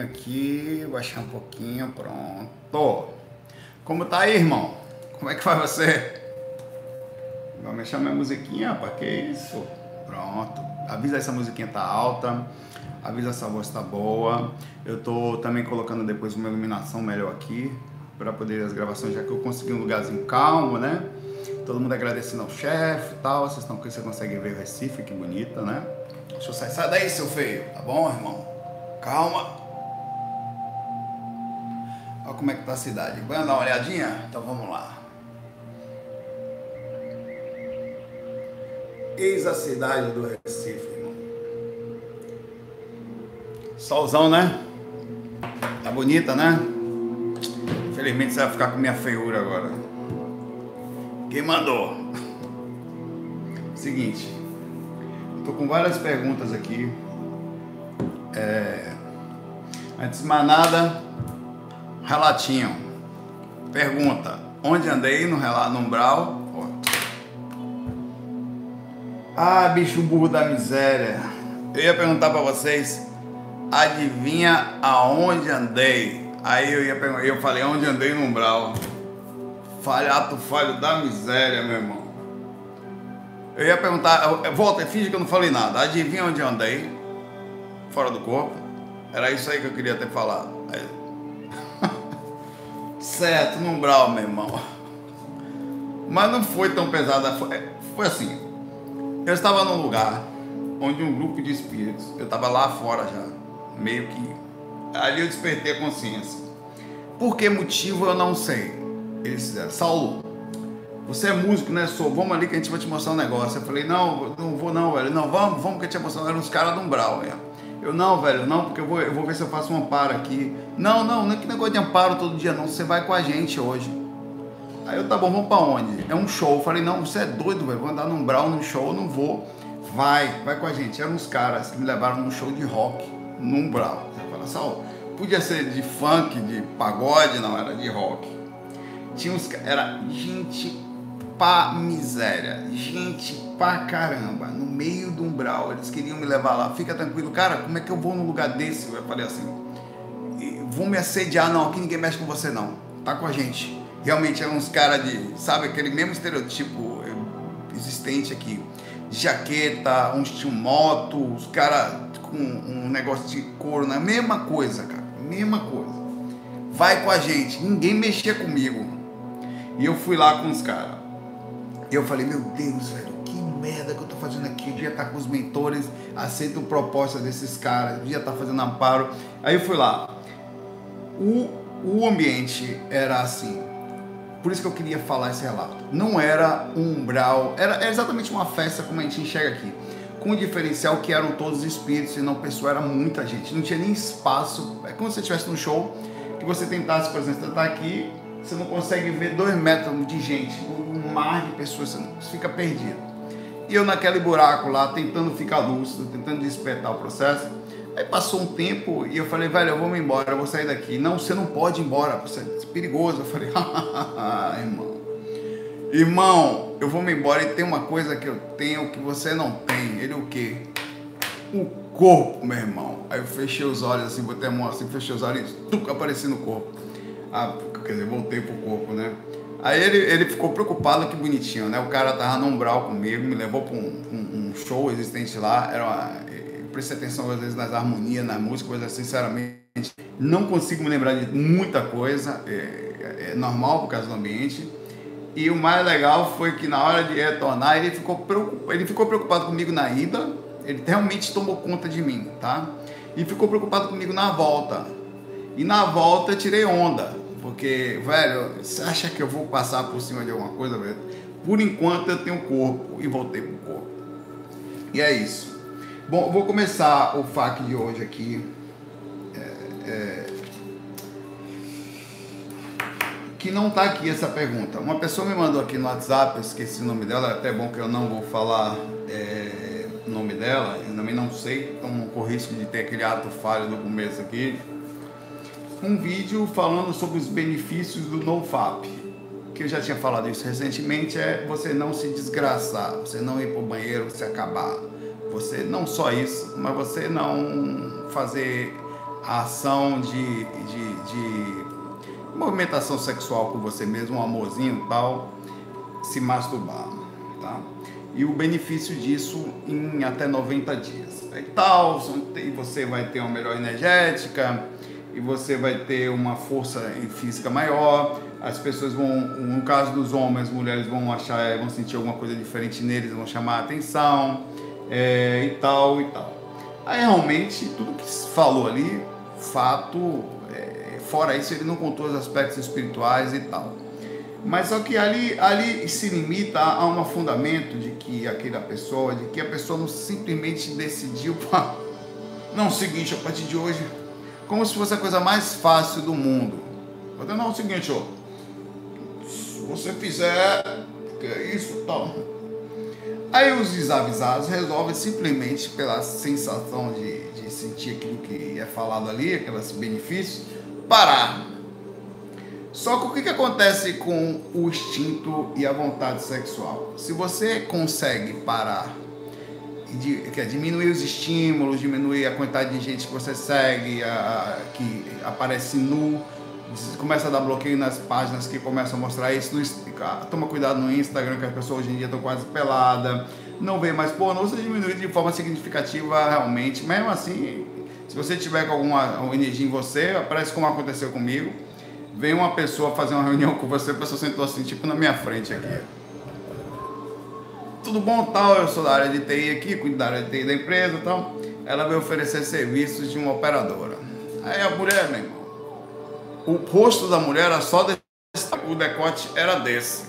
Aqui, baixar um pouquinho, pronto. Como tá aí, irmão? Como é que vai você? Vou mexer minha musiquinha, rapaz, que isso? Pronto. Avisa essa musiquinha tá alta. Avisa essa voz tá boa. Eu tô também colocando depois uma iluminação melhor aqui para poder as gravações, já que eu consegui um lugarzinho calmo, né? Todo mundo agradecendo ao chefe e tal. Vocês estão aqui, você consegue ver o Recife, que bonita, né? Deixa eu sair. Sai daí, seu feio. Tá bom, irmão? Calma. Olha como é que tá a cidade. Vamos dar uma olhadinha? Então vamos lá. Eis a cidade do Recife, irmão. Solzão, né? Tá bonita, né? Infelizmente você vai ficar com minha feiura agora. Quem mandou? Seguinte. Tô com várias perguntas aqui. É... Antes de mais nada, relatinho. Pergunta: onde andei no relato no umbral? Ah, bicho burro da miséria. Eu ia perguntar para vocês, adivinha aonde andei? Aí eu ia perguntar, eu falei onde andei no umbral. Falhato falho da miséria, meu irmão. Eu ia perguntar, volta, finge que eu não falei nada. Adivinha onde andei? Fora do corpo? Era isso aí que eu queria ter falado. Certo, no umbral, meu irmão. Mas não foi tão pesada. Foi, é, foi assim. Eu estava num lugar onde um grupo de espíritos, eu estava lá fora já, meio que. Ali eu despertei a consciência. Por que motivo eu não sei. Eles fizeram, Saulo, você é músico, né? Sou, vamos ali que a gente vai te mostrar um negócio. Eu falei, não, não vou não, velho. Não, vamos, vamos que a gente vai mostrar. Eram os caras do Umbral, velho. Eu, não, velho, não, porque eu vou, eu vou ver se eu faço um amparo aqui. Não, não, não é que negócio de amparo todo dia, não. Você vai com a gente hoje. Aí eu, tá bom, vamos pra onde? É um show. Eu falei, não, você é doido, velho. Vou andar num Brau, num show, não vou. Vai, vai com a gente. Eram uns caras que me levaram num show de rock, num Brau. Você fala, Sal, podia ser de funk, de pagode, não, era de rock. Tinha uns era gente pra miséria, gente pra caramba, no meio do umbral, eles queriam me levar lá, fica tranquilo, cara, como é que eu vou num lugar desse? Eu falei assim, vão me assediar, não, aqui ninguém mexe com você não, tá com a gente. Realmente eram uns caras de, sabe, aquele mesmo estereotipo existente aqui, jaqueta, uns tinham moto, os caras com um negócio de couro, na né? mesma coisa, cara, mesma coisa. Vai com a gente, ninguém mexia comigo. E eu fui lá com os caras. Eu falei, meu Deus, velho, que merda que eu tô fazendo aqui. Eu devia estar tá com os mentores, aceito proposta desses caras, eu devia estar tá fazendo amparo. Aí eu fui lá. O, o ambiente era assim. Por isso que eu queria falar esse relato. Não era um umbral, era, era exatamente uma festa como a gente enxerga aqui. Com o diferencial que eram todos espíritos e não pessoa, era muita gente. Não tinha nem espaço. É como se você estivesse num show que você tentasse, por exemplo, você tá aqui, você não consegue ver dois metros de gente, um mar de pessoas, você fica perdido. E eu naquele buraco lá, tentando ficar lúcido, tentando despertar o processo. Aí passou um tempo e eu falei, velho, eu vou me embora, eu vou sair daqui. Não, você não pode ir embora, você é perigoso. Eu falei, irmão, irmão, eu vou me embora e tem uma coisa que eu tenho que você não tem. Ele o quê? O corpo, meu irmão. Aí eu fechei os olhos assim, botei a mão assim, fechei os olhos e apareci no corpo. Ah, quer dizer, voltei pro corpo, né? Aí ele, ele ficou preocupado, que bonitinho, né? O cara tava no umbral comigo, me levou para um, um, um, show existente lá. Era uma, prestei atenção às vezes nas harmonias, na música, mas sinceramente não consigo me lembrar de muita coisa. É, é, é normal por causa do ambiente. E o mais legal foi que na hora de retornar ele ficou preocupado, ele ficou preocupado comigo na ida. Ele realmente tomou conta de mim, tá? E ficou preocupado comigo na volta. E na volta eu tirei onda. Porque, velho, você acha que eu vou passar por cima de alguma coisa, velho? Por enquanto eu tenho corpo e voltei pro corpo. E é isso. Bom, vou começar o FAQ de hoje aqui. É, é, que não tá aqui essa pergunta. Uma pessoa me mandou aqui no WhatsApp, eu esqueci o nome dela, é até bom que eu não vou falar é, o nome dela, eu também não sei, então corro risco de ter aquele ato falho no começo aqui um vídeo falando sobre os benefícios do NoFap. Que eu já tinha falado isso recentemente, é você não se desgraçar, você não ir para o banheiro, você acabar. Você não só isso, mas você não fazer a ação de, de, de movimentação sexual com você mesmo, um amorzinho tal, se masturbar, tá? E o benefício disso em até 90 dias. E tal, e você vai ter uma melhor energética, e você vai ter uma força física maior. As pessoas vão, no caso dos homens, mulheres vão achar, vão sentir alguma coisa diferente neles, vão chamar a atenção é, e tal e tal. Aí realmente tudo que se falou ali, fato, é, fora isso ele não contou os aspectos espirituais e tal. Mas só que ali, ali se limita a um fundamento de que aquela pessoa, de que a pessoa não simplesmente decidiu, não, seguinte, a partir de hoje como se fosse a coisa mais fácil do mundo. Vou dar o seguinte, ó. Se você fizer, que é isso, tal. Aí os desavisados resolvem simplesmente pela sensação de, de sentir aquilo que é falado ali, aqueles benefícios, parar. Só que o que, que acontece com o instinto e a vontade sexual? Se você consegue parar que diminuir os estímulos, diminuir a quantidade de gente que você segue, a, a, que aparece nu, começa a dar bloqueio nas páginas que começam a mostrar isso. No, toma cuidado no Instagram, que as pessoas hoje em dia estão quase peladas, não vê mais pornô, você diminui de forma significativa realmente. Mesmo assim, se você tiver com alguma energia em você, aparece como aconteceu comigo. Vem uma pessoa fazer uma reunião com você, a pessoa sentou assim, tipo na minha frente aqui tudo bom tal, eu sou da área de TI aqui, cuido da área de TI da empresa tal. Ela veio oferecer serviços de uma operadora. Aí a mulher, meu irmão, o rosto da mulher era só desse, o decote era desse.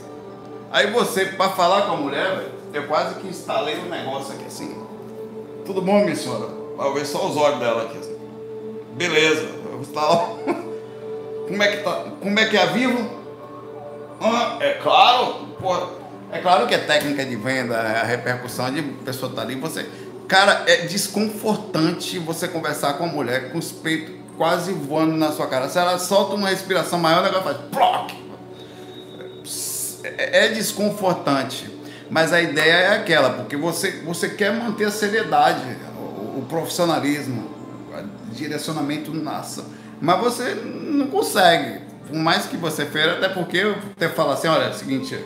Aí você, para falar com a mulher, eu quase que instalei um negócio aqui assim. Tudo bom, minha senhora? Para ver só os olhos dela aqui. Assim. Beleza, eu instalo. Como é que tá? Como é que é vivo? Ah, é claro, porra. É claro que é técnica de venda, é a repercussão de pessoa estar tá ali, você. Cara, é desconfortante você conversar com uma mulher com os peitos quase voando na sua cara. Se ela solta uma respiração maior, o negócio faz ploc. É, é desconfortante. Mas a ideia é aquela, porque você, você quer manter a seriedade, o, o profissionalismo, o direcionamento nação. Mas você não consegue. Por mais que você feira, até porque você fala assim, olha, é o seguinte,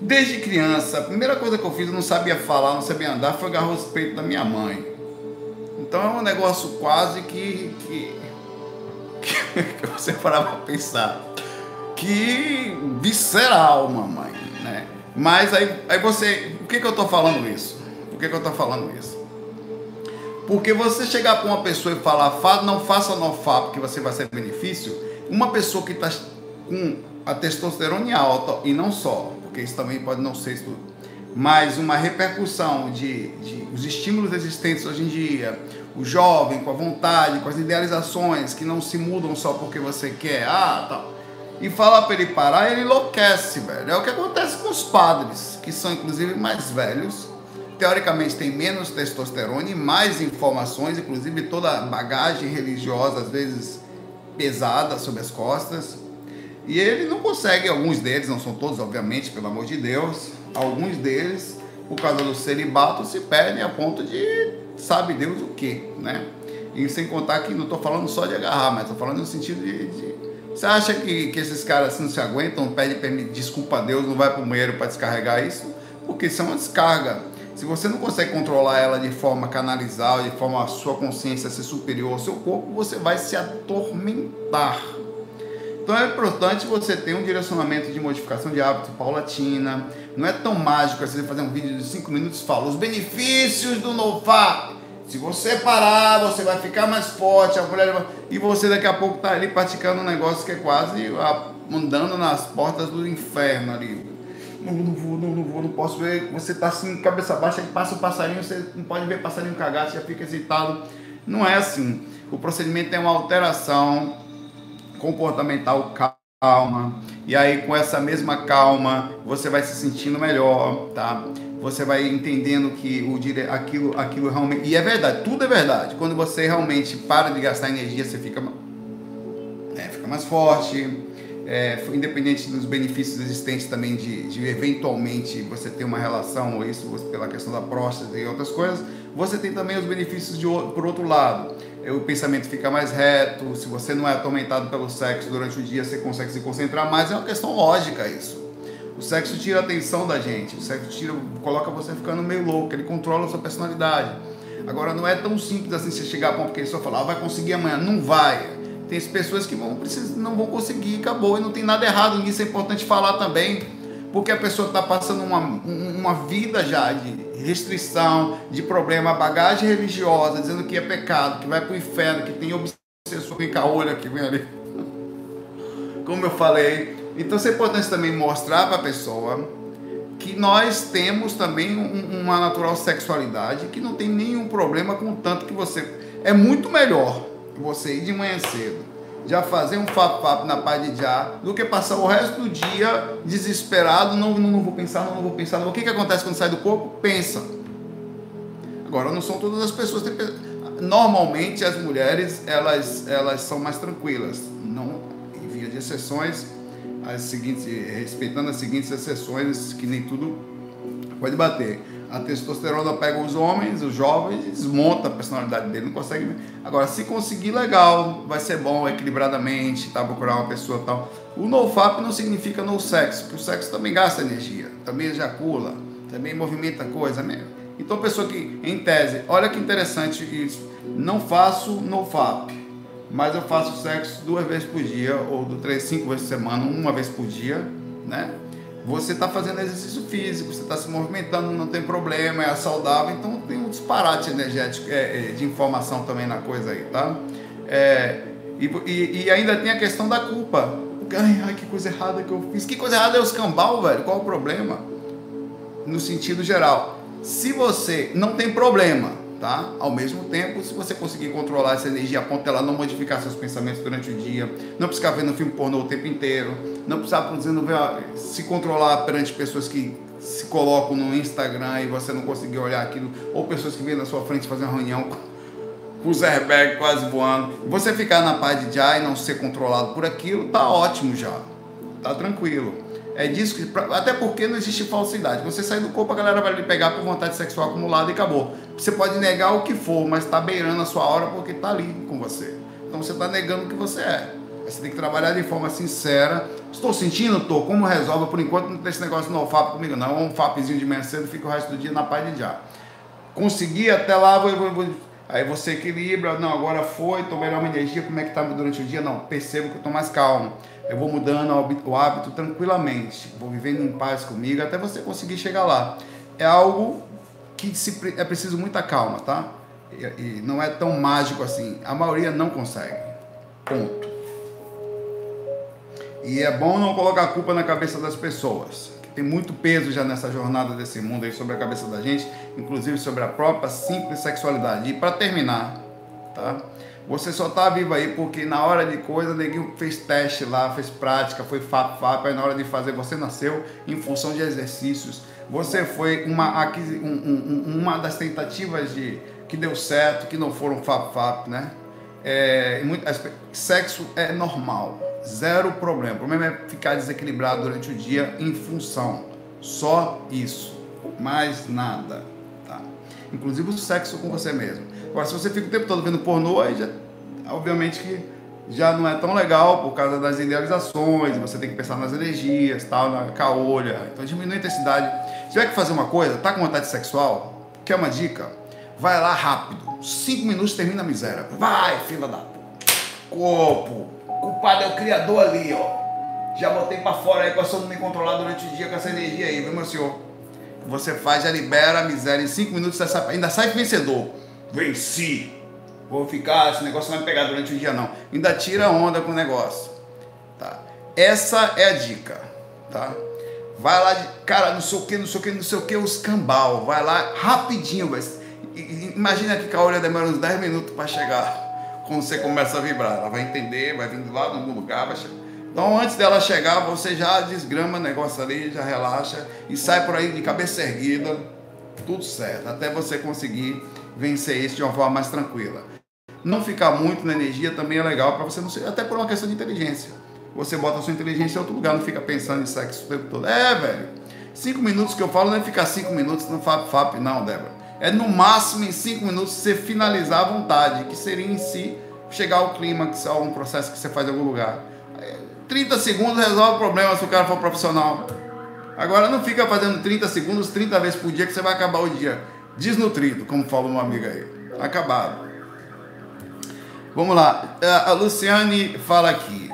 Desde criança, a primeira coisa que eu fiz, eu não sabia falar, não sabia andar, foi agarrar os peitos da minha mãe. Então é um negócio quase que, que, que você parava para pensar. Que visceral, mamãe, né? Mas aí, aí você, por que, que eu estou falando isso? Por que, que eu estou falando isso? Porque você chegar para uma pessoa e falar, não faça no FAP porque você vai ser benefício, uma pessoa que está com a testosterona alta, e não só, porque isso também pode não ser estudo, mas uma repercussão de, de os estímulos existentes hoje em dia, o jovem com a vontade, com as idealizações que não se mudam só porque você quer, ah, tal. E falar para ele parar, ele enlouquece, velho. É o que acontece com os padres, que são inclusive mais velhos, teoricamente tem menos testosterona e mais informações, inclusive toda bagagem religiosa, às vezes pesada sobre as costas. E ele não consegue, alguns deles, não são todos, obviamente, pelo amor de Deus, alguns deles, por causa do celibato, se perdem a ponto de sabe Deus o que, né? E sem contar que não estou falando só de agarrar, mas estou falando no sentido de, de. Você acha que, que esses caras assim, não se aguentam, pedem desculpa a Deus, não vai para o banheiro para descarregar isso? Porque isso é uma descarga. Se você não consegue controlar ela de forma canalizar, de forma a sua consciência ser superior ao seu corpo, você vai se atormentar. Então é importante você ter um direcionamento de modificação de hábito paulatina. Não é tão mágico assim fazer um vídeo de 5 minutos e falar os benefícios do NoFap. Se você parar, você vai ficar mais forte, a mulher e você daqui a pouco está ali praticando um negócio que é quase andando nas portas do inferno ali. Não, não vou, não, não vou, não posso ver. Você está assim, cabeça baixa, passa o passarinho, você não pode ver passarinho cagar, você já fica excitado. Não é assim. O procedimento é uma alteração comportamental calma. E aí, com essa mesma calma, você vai se sentindo melhor, tá? Você vai entendendo que o dire... aquilo, aquilo realmente. E é verdade, tudo é verdade. Quando você realmente para de gastar energia, você fica, é, fica mais forte. É, independente dos benefícios existentes também de, de eventualmente você ter uma relação, ou isso pela questão da próstata e outras coisas, você tem também os benefícios de, por outro lado o pensamento fica mais reto, se você não é atormentado pelo sexo durante o dia, você consegue se concentrar mais, é uma questão lógica isso. O sexo tira a atenção da gente, o sexo tira, coloca você ficando meio louco, ele controla a sua personalidade. Agora não é tão simples assim você chegar a ponto que ele só falar, ah, vai conseguir amanhã, não vai. Tem pessoas que vão, não vão conseguir, acabou, e não tem nada errado nisso, é importante falar também, porque a pessoa está passando uma, uma vida já de restrição, de problema, bagagem religiosa, dizendo que é pecado, que vai para o inferno, que tem obsessão com caolha que vem ali. Como eu falei. Então é importante também mostrar para a pessoa que nós temos também uma natural sexualidade, que não tem nenhum problema com o tanto que você. É muito melhor você ir de manhã cedo, já fazer um fap na paz de já, do que passar o resto do dia desesperado, não, não, não vou pensar, não, não vou pensar. Não. O que, que acontece quando sai do corpo? Pensa. Agora, não são todas as pessoas. Normalmente, as mulheres, elas, elas são mais tranquilas. Não, em via de exceções, as seguintes, respeitando as seguintes exceções, que nem tudo pode bater. A testosterona pega os homens, os jovens, desmonta a personalidade dele, não consegue. Agora, se conseguir, legal, vai ser bom, equilibradamente, tá? Procurar uma pessoa tal. O nofap não significa no sexo, porque o sexo também gasta energia, também ejacula, também movimenta coisa. Né? Então, pessoa que, em tese, olha que interessante isso, não faço nofap, mas eu faço sexo duas vezes por dia, ou três, cinco vezes por semana, uma vez por dia, né? Você está fazendo exercício físico, você está se movimentando, não tem problema, é saudável, então tem um disparate energético é, é, de informação também na coisa aí, tá? É, e, e, e, ainda tem a questão da culpa. Ai, ai, que coisa errada que eu fiz. Que coisa errada é os cambal, velho. Qual o problema? No sentido geral. Se você não tem problema, tá? Ao mesmo tempo, se você conseguir controlar essa energia a ponto dela não modificar seus pensamentos durante o dia, não precisar vendo filme pornô o tempo inteiro, não precisar dizendo, se controlar perante pessoas que se colocam no Instagram e você não conseguir olhar aquilo, ou pessoas que vêm na sua frente fazer uma reunião com os airbags quase voando, você ficar na paz de já e não ser controlado por aquilo, tá ótimo já, tá tranquilo. É disso que, até porque não existe falsidade. Você sair do corpo, a galera vai lhe pegar por vontade sexual acumulada e acabou. Você pode negar o que for, mas está beirando a sua hora porque está ali com você. Então você está negando o que você é. Você tem que trabalhar de forma sincera. Estou sentindo? Estou. Como resolve? Por enquanto não tem esse negócio no FAP comigo, não. Um FAPzinho de manhã cedo, fica o resto do dia na paz de já. Consegui até lá, vou, vou, vou. aí você equilibra. Não, agora foi, estou melhor uma energia. Como é que está durante o dia? Não, percebo que estou mais calmo eu vou mudando o hábito tranquilamente, vou vivendo em paz comigo até você conseguir chegar lá. É algo que se, é preciso muita calma, tá? E, e não é tão mágico assim. A maioria não consegue. Ponto. E é bom não colocar a culpa na cabeça das pessoas. Que tem muito peso já nessa jornada desse mundo aí sobre a cabeça da gente, inclusive sobre a própria simples sexualidade. E para terminar, tá? Você só tá vivo aí porque na hora de coisa, neguinho fez teste lá, fez prática, foi FAP, FAP, aí na hora de fazer você nasceu em função de exercícios. Você foi uma, um, um, uma das tentativas de que deu certo, que não foram FAP, FAP, né? É, muito, sexo é normal, zero problema. O problema é ficar desequilibrado durante o dia em função. Só isso, mais nada. Tá? Inclusive o sexo com você mesmo. Agora, se você fica o tempo todo vendo pornô, aí já, obviamente que já não é tão legal por causa das idealizações, você tem que pensar nas energias, tal, na caolha. Então diminui a intensidade. Se tiver que fazer uma coisa, tá com vontade sexual, quer uma dica? Vai lá rápido. Cinco minutos termina a miséria. Vai, fila da corpo. Culpado é o criador ali, ó. Já botei para fora aí, passou a me controlar durante o dia com essa energia aí, viu, meu senhor? Você faz, já libera a miséria. Em cinco minutos ainda sai vencedor venci. Vou ficar, esse negócio não vai me pegar durante o dia não. Ainda tira onda com o negócio. Tá? Essa é a dica, tá? Vai lá, de, cara, não sei o que, não sei o que, não sei o que, os cambal. Vai lá rapidinho, mas imagina que a olha demora uns 10 minutos para chegar. Quando você começa a vibrar, ela vai entender, vai vindo lá no lugar, vai chegar. Então, antes dela chegar, você já desgrama o negócio ali, já relaxa e sai por aí de cabeça erguida, tudo certo, até você conseguir vencer isso de uma forma mais tranquila. Não ficar muito na energia também é legal para você não ser, até por uma questão de inteligência. Você bota a sua inteligência em outro lugar, não fica pensando em sexo o tempo todo. É, velho. Cinco minutos que eu falo não é ficar cinco minutos no FAP FAP, não, Débora. é no máximo em cinco minutos você finalizar a vontade, que seria em si chegar ao clímax, a um processo que você faz em algum lugar. 30 segundos resolve o problema se o cara for profissional. Agora não fica fazendo 30 segundos 30 vezes por dia que você vai acabar o dia desnutrido, como fala uma amiga aí. Acabado. Vamos lá. A Luciane fala aqui.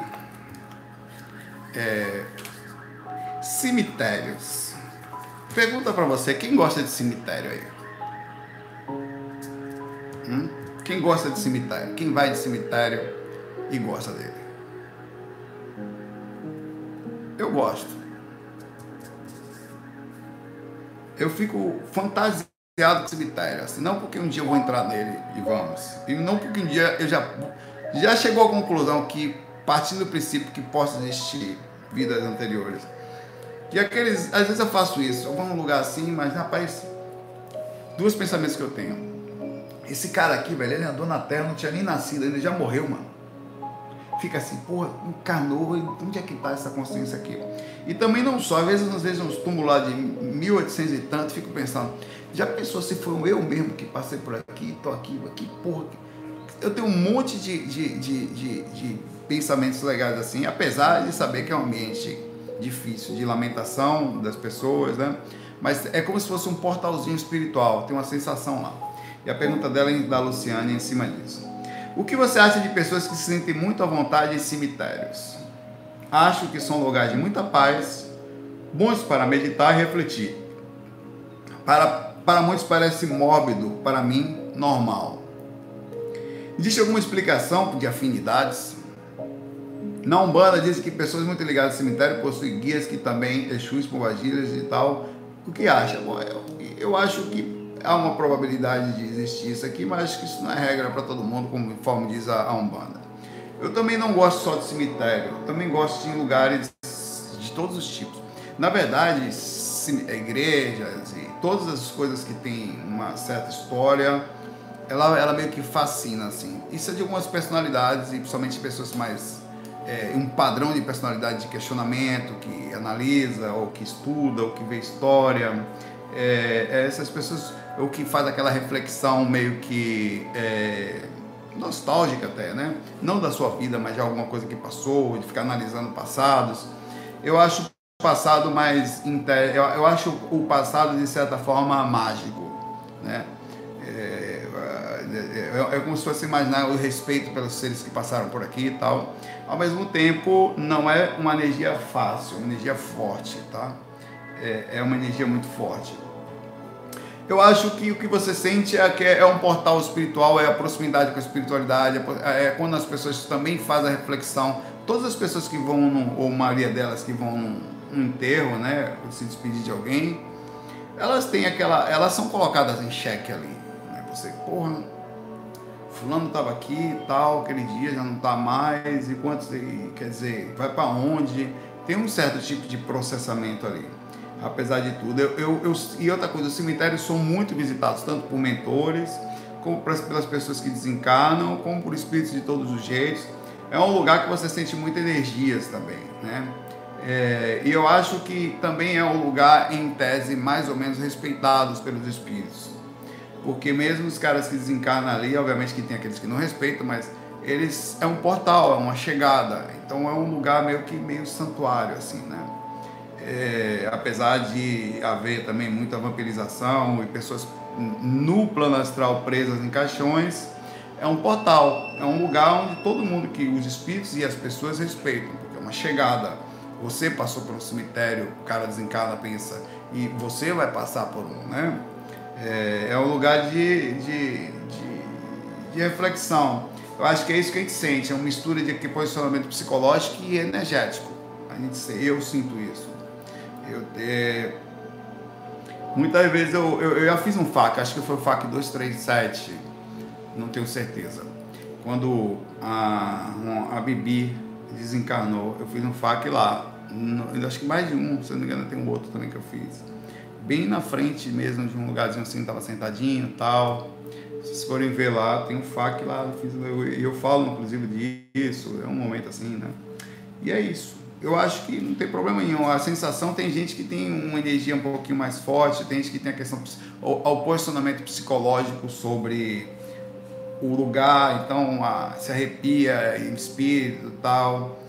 É, cemitérios. Pergunta para você, quem gosta de cemitério aí? Hum? Quem gosta de cemitério? Quem vai de cemitério e gosta dele? Eu gosto. Eu fico fantasiado com cemitério, assim, não porque um dia eu vou entrar nele e vamos, e não porque um dia eu já já chegou à conclusão que partindo do princípio que possa existir vidas anteriores, que aqueles, às vezes eu faço isso, eu vou num lugar assim, mas rapaz, dois pensamentos que eu tenho. Esse cara aqui, velho, ele andou na terra, não tinha nem nascido, ele já morreu, mano. Fica assim, porra, encarnou, onde é que tá essa consciência aqui? E também não só, às vezes, às vezes uns túmulos lá de 1800 e tanto, fico pensando, já pensou se foi eu mesmo que passei por aqui, tô aqui, aqui, porra. Eu tenho um monte de, de, de, de, de pensamentos legais assim, apesar de saber que é um ambiente difícil, de lamentação das pessoas, né? Mas é como se fosse um portalzinho espiritual, tem uma sensação lá. E a pergunta dela é da Luciane em cima disso. O que você acha de pessoas que se sentem muito à vontade em cemitérios? Acho que são lugares de muita paz, bons para meditar e refletir. Para, para muitos parece mórbido, para mim, normal. Existe alguma explicação de afinidades? Na Umbanda diz que pessoas muito ligadas ao cemitério possuem guias que também Exus, Pombagiras e tal. O que acha? Bom, eu, eu acho que há uma probabilidade de existir isso aqui, mas acho que isso não é regra para todo mundo, conforme diz a, a Umbanda. Eu também não gosto só de cemitério, eu também gosto de lugares de todos os tipos. Na verdade, igrejas e todas as coisas que têm uma certa história, ela, ela meio que fascina, assim. Isso é de algumas personalidades, e principalmente pessoas mais é, um padrão de personalidade de questionamento, que analisa, ou que estuda, ou que vê história. É, é essas pessoas, ou que faz aquela reflexão meio que é, nostálgica até, né? Não da sua vida, mas de alguma coisa que passou, de ficar analisando passados. Eu acho o passado mais eu, eu acho o passado de certa forma mágico, né? É, é, é, é como se fosse imaginar o respeito pelos seres que passaram por aqui e tal ao mesmo tempo não é uma energia fácil, uma energia forte, tá? É, é uma energia muito forte. Eu acho que o que você sente é que é um portal espiritual, é a proximidade com a espiritualidade, é quando as pessoas também fazem a reflexão. Todas as pessoas que vão, no, ou maioria delas que vão enterro, né, se despedir de alguém, elas têm aquela, elas são colocadas em xeque ali. Né? Você, porra, fulano estava aqui e tal, aquele dia já não está mais, e quantos, quer dizer, vai para onde? Tem um certo tipo de processamento ali, apesar de tudo. Eu, eu, eu, e outra coisa, os cemitérios são muito visitados, tanto por mentores, como pelas pessoas que desencarnam, como por espíritos de todos os jeitos. É um lugar que você sente muitas energias também, né? É, e eu acho que também é um lugar, em tese, mais ou menos respeitados pelos espíritos porque mesmo os caras que desencarnam ali, obviamente que tem aqueles que não respeitam, mas eles é um portal, é uma chegada, então é um lugar meio que meio santuário assim, né? É, apesar de haver também muita vampirização e pessoas no plano astral presas em caixões, é um portal, é um lugar onde todo mundo que os espíritos e as pessoas respeitam, porque é uma chegada. Você passou por um cemitério, o cara desencarna, pensa, e você vai passar por um, né? É, é um lugar de, de, de, de, reflexão. Eu acho que é isso que a gente sente, é uma mistura de posicionamento psicológico e energético. A gente, eu sinto isso. Eu, é, muitas vezes eu, eu, eu, já fiz um FAC, acho que foi o FAC 237, não tenho certeza. Quando a, a Bibi desencarnou, eu fiz um FAC lá. acho que mais de um, se não me engano, tem um outro também que eu fiz bem na frente mesmo de um lugarzinho assim, tava sentadinho tal. Se vocês forem ver lá, tem um FAQ lá, e eu, eu, falo inclusive disso, é um momento assim, né? E é isso. eu acho que não tem problema nenhum. A sensação tem gente que tem uma energia um pouquinho mais forte, tem gente que tem a questão ao posicionamento psicológico sobre o lugar, então a, se arrepia em espírito tal.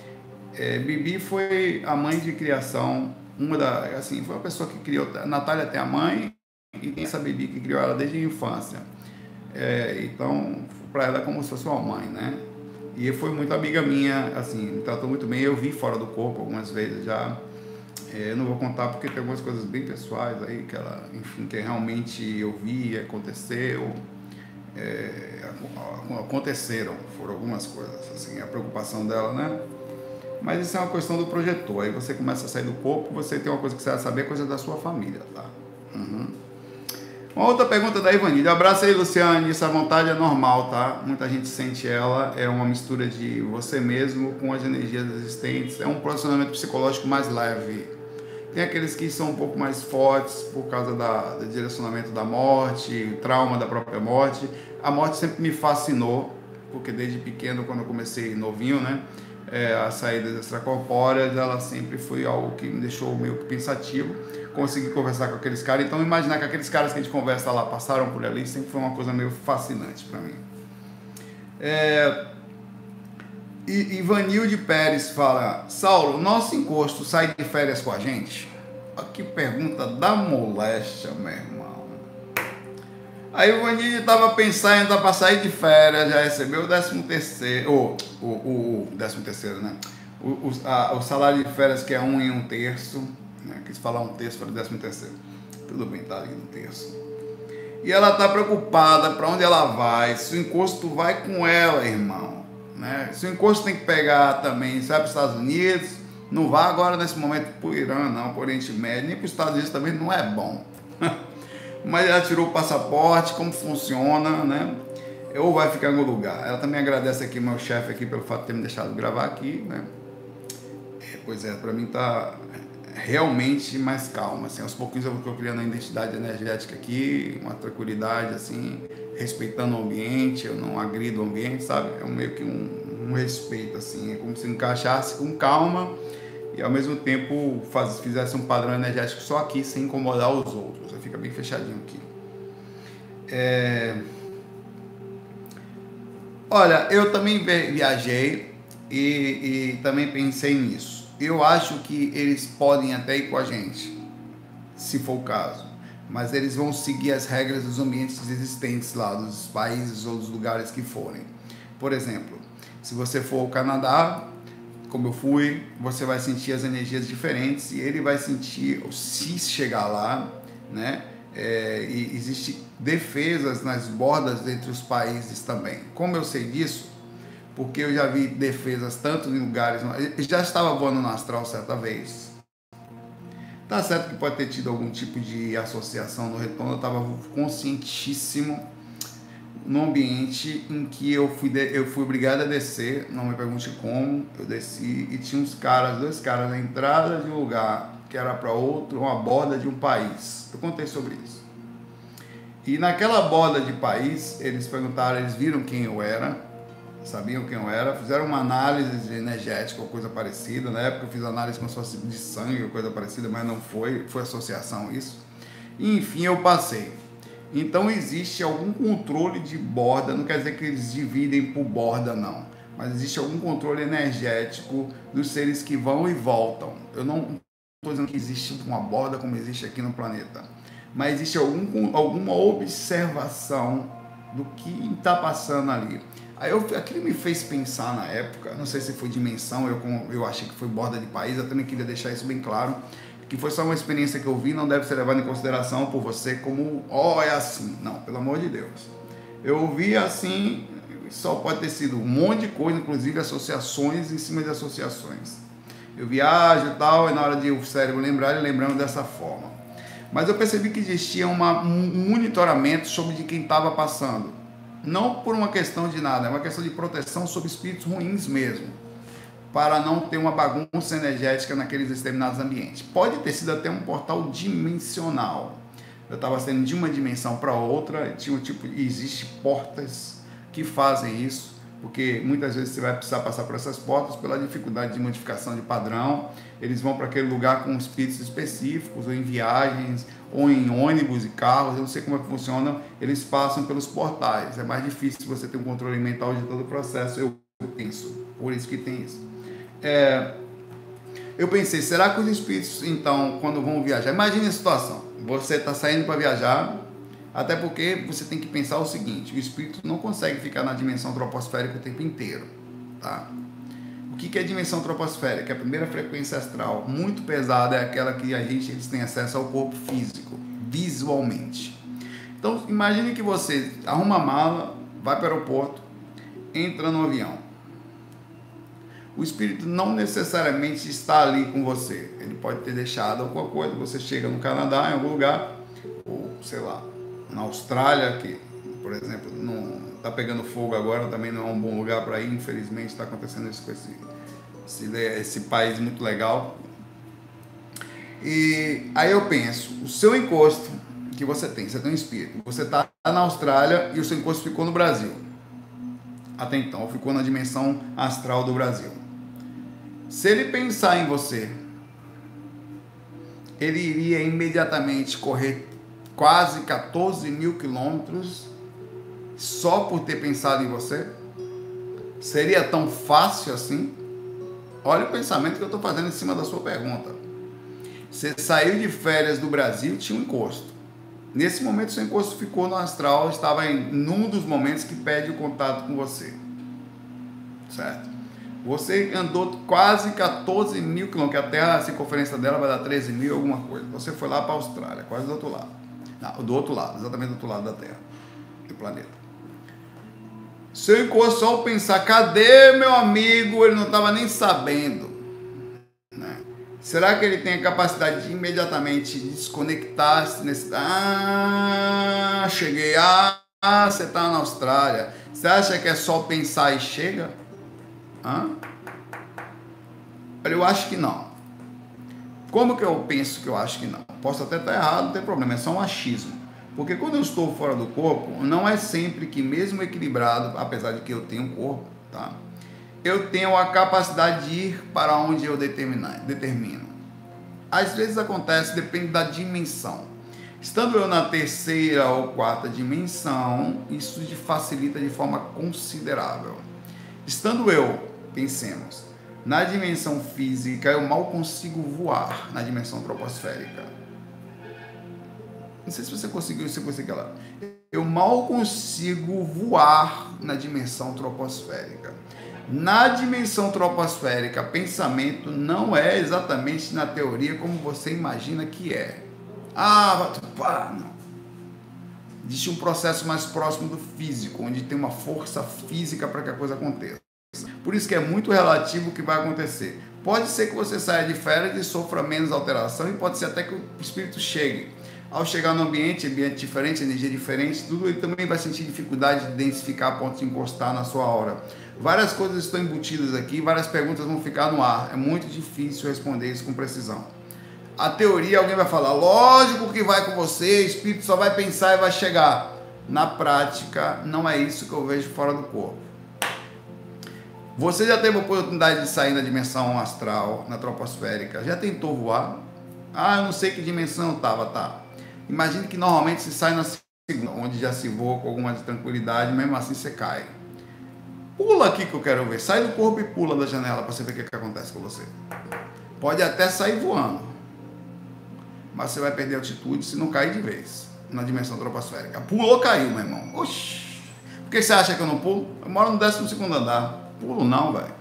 É, Bibi foi a mãe de criação, uma da, assim, foi a pessoa que criou, a Natália tem a mãe e tem essa Bibi que criou ela desde a infância. É, então, para ela é como se fosse uma mãe, né? E foi muito amiga minha, assim, tratou muito bem. Eu vi fora do corpo algumas vezes já. É, eu não vou contar porque tem algumas coisas bem pessoais aí que ela, enfim, que realmente eu vi, aconteceu, é, aconteceram, foram algumas coisas, assim, a preocupação dela, né? Mas isso é uma questão do projetor. Aí você começa a sair do corpo, você tem uma coisa que você vai saber, coisa da sua família, tá? Uhum. Uma outra pergunta da Ivanilha. Abraço aí, Luciane. Essa vontade é normal, tá? Muita gente sente ela. É uma mistura de você mesmo com as energias existentes. É um posicionamento psicológico mais leve. Tem aqueles que são um pouco mais fortes por causa da, do direcionamento da morte, trauma da própria morte. A morte sempre me fascinou, porque desde pequeno, quando eu comecei novinho, né? É, as saídas extracorpóreas, ela sempre foi algo que me deixou meio pensativo conseguir conversar com aqueles caras. Então, imaginar que aqueles caras que a gente conversa lá passaram por ali sempre foi uma coisa meio fascinante para mim. É... E Ivanilde Pérez fala: Saulo, nosso encosto sai de férias com a gente? Que pergunta da moléstia, meu irmão. Aí o Vanilde estava pensando para sair de férias, já recebeu o 13 terceiro, o, o, o, o 13 terceiro, né? O, o, a, o salário de férias que é um em um terço né? Quis falar um terço para o décimo terceiro. Tudo bem, tá ali no terço. E ela está preocupada para onde ela vai, se o encosto vai com ela, irmão. Né? Se o encosto tem que pegar também, sai para os Estados Unidos, não vá agora nesse momento para o Irã, não, para o Oriente Médio, nem para os Estados Unidos também não é bom. Mas ela tirou o passaporte, como funciona, né? Ou vai ficar em algum lugar. Ela também agradece aqui meu chefe aqui pelo fato de ter me deixado gravar aqui, né? É, pois é, para mim tá realmente mais calma. Assim, aos pouquinhos eu vou criando a identidade energética aqui, uma tranquilidade, assim, respeitando o ambiente, eu não agrido o ambiente, sabe? É meio que um, um respeito, assim, é como se encaixasse com calma e ao mesmo tempo faz, fizesse um padrão energético só aqui, sem incomodar os outros. Fica bem fechadinho aqui. É... Olha, eu também viajei e, e também pensei nisso eu acho que eles podem até ir com a gente, se for o caso, mas eles vão seguir as regras dos ambientes existentes lá, dos países ou dos lugares que forem. Por exemplo, se você for ao Canadá, como eu fui, você vai sentir as energias diferentes e ele vai sentir, se chegar lá, né? É, e existe defesas nas bordas entre os países também. Como eu sei disso? Porque eu já vi defesas tanto em lugares. Já estava voando no astral certa vez. Tá certo que pode ter tido algum tipo de associação no retorno, eu estava conscientíssimo no ambiente em que eu fui, de, eu fui obrigado a descer, não me pergunte como, eu desci e tinha uns caras, dois caras na entrada de um lugar que era para outro, uma borda de um país. Eu contei sobre isso. E naquela borda de país, eles perguntaram, eles viram quem eu era, sabiam quem eu era, fizeram uma análise energética ou coisa parecida. Na época eu fiz análise fosse de sangue ou coisa parecida, mas não foi, foi associação isso. E, enfim, eu passei. Então existe algum controle de borda, não quer dizer que eles dividem por borda, não. Mas existe algum controle energético dos seres que vão e voltam. Eu não estou dizendo que existe uma borda como existe aqui no planeta. Mas existe algum, alguma observação do que está passando ali. Aí eu, aquilo me fez pensar na época, não sei se foi dimensão, eu, eu achei que foi borda de país, eu também queria deixar isso bem claro, que foi só uma experiência que eu vi, não deve ser levada em consideração por você como, ó, oh, é assim. Não, pelo amor de Deus. Eu vi assim, só pode ter sido um monte de coisa, inclusive associações em cima de associações. Eu viajo e tal, e na hora de o cérebro lembrar, ele lembrando dessa forma. Mas eu percebi que existia uma, um monitoramento sobre de quem estava passando não por uma questão de nada, é uma questão de proteção sobre espíritos ruins mesmo, para não ter uma bagunça energética naqueles determinados ambientes. Pode ter sido até um portal dimensional. Eu estava saindo de uma dimensão para outra, tinha um tipo, existe portas que fazem isso porque muitas vezes você vai precisar passar por essas portas pela dificuldade de modificação de padrão. Eles vão para aquele lugar com espíritos específicos, ou em viagens, ou em ônibus e carros, eu não sei como é que funciona, eles passam pelos portais. É mais difícil você ter um controle mental de todo o processo, eu penso. Por isso que tem isso. É, eu pensei, será que os espíritos, então, quando vão viajar, imagine a situação, você está saindo para viajar, até porque você tem que pensar o seguinte: o espírito não consegue ficar na dimensão troposférica o tempo inteiro. Tá? O que é dimensão troposférica? A primeira frequência astral, muito pesada, é aquela que a gente eles têm acesso ao corpo físico, visualmente. Então, imagine que você arruma a mala, vai para o aeroporto, entra no avião. O espírito não necessariamente está ali com você. Ele pode ter deixado alguma coisa. Você chega no Canadá, em algum lugar, ou sei lá, na Austrália, que, por exemplo, não está pegando fogo agora, também não é um bom lugar para ir, infelizmente está acontecendo isso com esse, esse, esse país muito legal. E aí eu penso, o seu encosto que você tem, você tem um espírito, você está na Austrália e o seu encosto ficou no Brasil. Até então, ficou na dimensão astral do Brasil. Se ele pensar em você, ele iria imediatamente correr quase 14 mil quilômetros só por ter pensado em você? Seria tão fácil assim? Olha o pensamento que eu estou fazendo em cima da sua pergunta. Você saiu de férias do Brasil tinha um encosto. Nesse momento, seu encosto ficou no astral, estava em num dos momentos que pede o contato com você. Certo? Você andou quase 14 mil quilômetros, até a circunferência dela vai dar 13 mil, alguma coisa. Você foi lá para a Austrália, quase do outro lado. Não, do outro lado, exatamente do outro lado da Terra, do planeta. Se eu encosto só pensar, cadê meu amigo? Ele não estava nem sabendo. Né? Será que ele tem a capacidade de imediatamente desconectar-se nesse. Ah, cheguei. Ah, você está na Austrália. Você acha que é só pensar e chega? Hã? Eu acho que não. Como que eu penso que eu acho que não? Posso até estar errado, não tem problema, é só um achismo. Porque quando eu estou fora do corpo, não é sempre que, mesmo equilibrado, apesar de que eu tenho um corpo, tá? eu tenho a capacidade de ir para onde eu determinar, determino. Às vezes acontece, depende da dimensão. Estando eu na terceira ou quarta dimensão, isso facilita de forma considerável. Estando eu, pensemos, na dimensão física, eu mal consigo voar na dimensão troposférica. Não sei se você conseguiu, se você lá. Eu mal consigo voar na dimensão troposférica. Na dimensão troposférica, pensamento não é exatamente na teoria como você imagina que é. Ah, pá, não. Existe um processo mais próximo do físico, onde tem uma força física para que a coisa aconteça. Por isso que é muito relativo o que vai acontecer. Pode ser que você saia de férias e sofra menos alteração, e pode ser até que o espírito chegue. Ao chegar no ambiente, ambiente diferente, energia diferente, tudo ele também vai sentir dificuldade de identificar a ponto de encostar na sua hora. Várias coisas estão embutidas aqui, várias perguntas vão ficar no ar. É muito difícil responder isso com precisão. A teoria, alguém vai falar, lógico que vai com você, o espírito só vai pensar e vai chegar. Na prática, não é isso que eu vejo fora do corpo. Você já teve a oportunidade de sair na dimensão astral, na troposférica? Já tentou voar? Ah, eu não sei que dimensão estava, tá. Imagine que normalmente se sai na segunda, onde já se voa com alguma tranquilidade, mesmo assim você cai. Pula aqui que eu quero ver. Sai do corpo e pula da janela para você ver o que, que acontece com você. Pode até sair voando, mas você vai perder altitude se não cair de vez na dimensão troposférica. Pulou, caiu, meu irmão. Oxi. Por que você acha que eu não pulo? Eu moro no 12 andar. Pulo não, velho.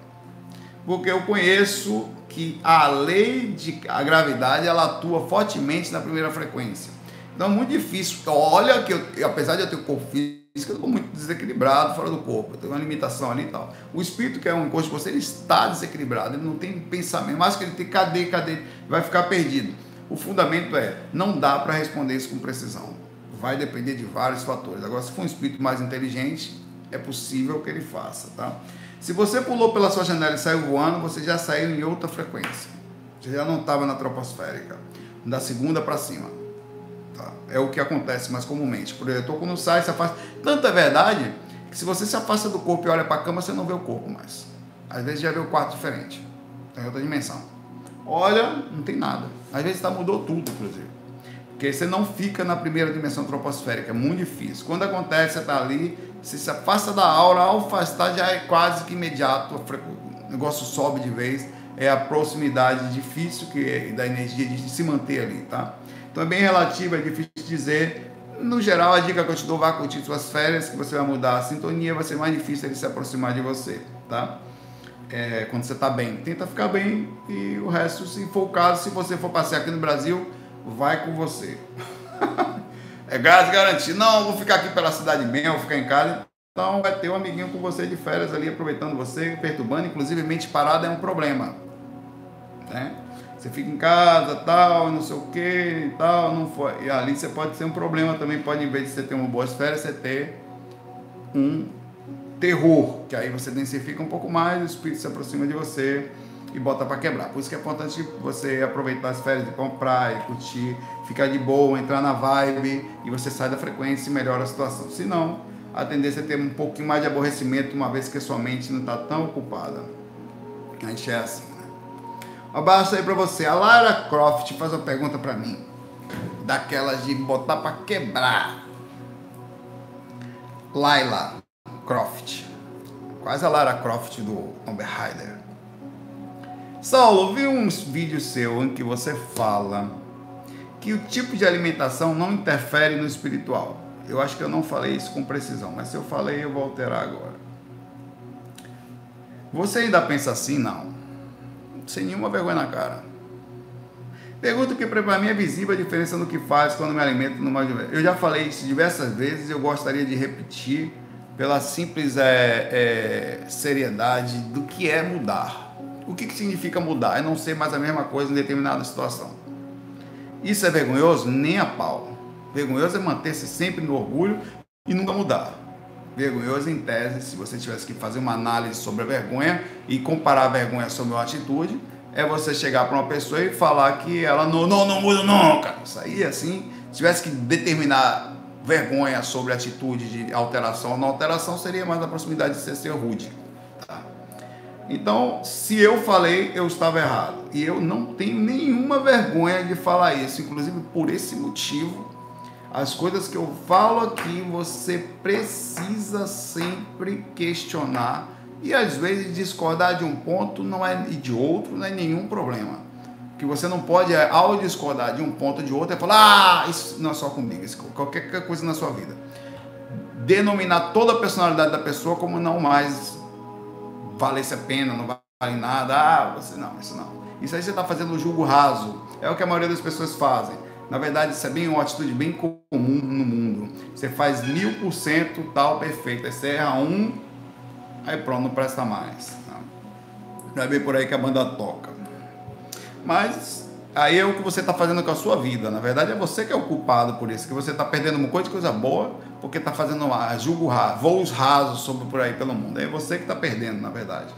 Porque eu conheço que a lei de a gravidade ela atua fortemente na primeira frequência. Então é muito difícil. Olha que eu, apesar de eu ter o corpo físico, eu estou muito desequilibrado fora do corpo. Eu tenho uma limitação ali e tal. O espírito que é um encosto de você, ele está desequilibrado. Ele não tem pensamento. Mais que ele tem cadê, cadê, vai ficar perdido. O fundamento é, não dá para responder isso com precisão. Vai depender de vários fatores. Agora, se for um espírito mais inteligente, é possível que ele faça, tá? Se você pulou pela sua janela e saiu voando, você já saiu em outra frequência. Você já não estava na troposférica. Da segunda para cima. Tá? É o que acontece mais comumente. O projetor quando sai, você faz. Tanta verdade que se você se afasta do corpo e olha para a cama, você não vê o corpo mais. Às vezes já vê o quarto diferente, tem outra dimensão. Olha, não tem nada. Às vezes tá, mudou tudo, inclusive. Porque você não fica na primeira dimensão troposférica, é muito difícil. Quando acontece, você está ali, você se afasta da aura, ao afastar já é quase que imediato, o negócio sobe de vez, é a proximidade difícil que é da energia de se manter ali, tá? Então é bem relativo, é difícil dizer. No geral, a dica que eu te dou, vá curtir suas férias, que você vai mudar a sintonia, vai ser mais difícil ele se aproximar de você, tá? É, quando você está bem, tenta ficar bem e o resto, se for o caso, se você for passear aqui no Brasil, vai com você. é gás garantido. Não, vou ficar aqui pela cidade mesmo, vou ficar em casa. Então vai ter um amiguinho com você de férias ali, aproveitando você, perturbando. Inclusive, mente parada é um problema. Né? Você fica em casa, tal, não sei o que, tal, não foi. E ali você pode ser um problema também. Pode, em vez de você ter uma boas férias, você ter um terror, que aí você densifica um pouco mais, o espírito se aproxima de você e bota para quebrar. Por isso que é importante você aproveitar as férias de comprar e curtir, ficar de boa, entrar na vibe e você sai da frequência e melhora a situação. Se não, a tendência é ter um pouquinho mais de aborrecimento uma vez que a sua mente não está tão ocupada. A gente é assim, abraço aí para você. A Lara Croft faz uma pergunta para mim, daquelas de botar para quebrar. Laila Croft. Quase a Lara Croft do Raider. Saulo, vi uns vídeos seu em que você fala que o tipo de alimentação não interfere no espiritual. Eu acho que eu não falei isso com precisão, mas se eu falei, eu vou alterar agora. Você ainda pensa assim? Não. Sem nenhuma vergonha na cara. Pergunto que para mim é visível a diferença no que faz quando me alimento no mais Eu já falei isso diversas vezes, eu gostaria de repetir pela simples é, é, seriedade do que é mudar. O que, que significa mudar? É não ser mais a mesma coisa em determinada situação. Isso é vergonhoso? Nem a pau. Vergonhoso é manter-se sempre no orgulho e nunca mudar. Vergonhoso, em tese, se você tivesse que fazer uma análise sobre a vergonha e comparar a vergonha sobre uma atitude, é você chegar para uma pessoa e falar que ela não, não, não muda nunca. Isso aí, assim, se tivesse que determinar vergonha sobre atitude de alteração ou não alteração, seria mais a proximidade de ser, ser rude. Então, se eu falei, eu estava errado. E eu não tenho nenhuma vergonha de falar isso. Inclusive, por esse motivo, as coisas que eu falo aqui, você precisa sempre questionar. E às vezes discordar de um ponto não é, e de outro não é nenhum problema. Que você não pode, é, ao discordar de um ponto de outro, é falar, ah, isso não é só comigo, isso, qualquer coisa na sua vida. Denominar toda a personalidade da pessoa como não mais valesse a pena, não vale nada. Ah, você não, isso não. Isso aí você está fazendo um julgo raso. É o que a maioria das pessoas fazem. Na verdade, isso é bem uma atitude bem comum no mundo. Você faz mil por cento tal perfeito. Aí você erra um, aí pronto, não presta mais. Não é bem por aí que a banda toca. Mas aí é o que você está fazendo com a sua vida. Na verdade, é você que é o culpado por isso. Que você está perdendo uma coisa de coisa boa porque está fazendo julgo raso, voos rasos sobre por aí pelo mundo. É você que está perdendo, na verdade.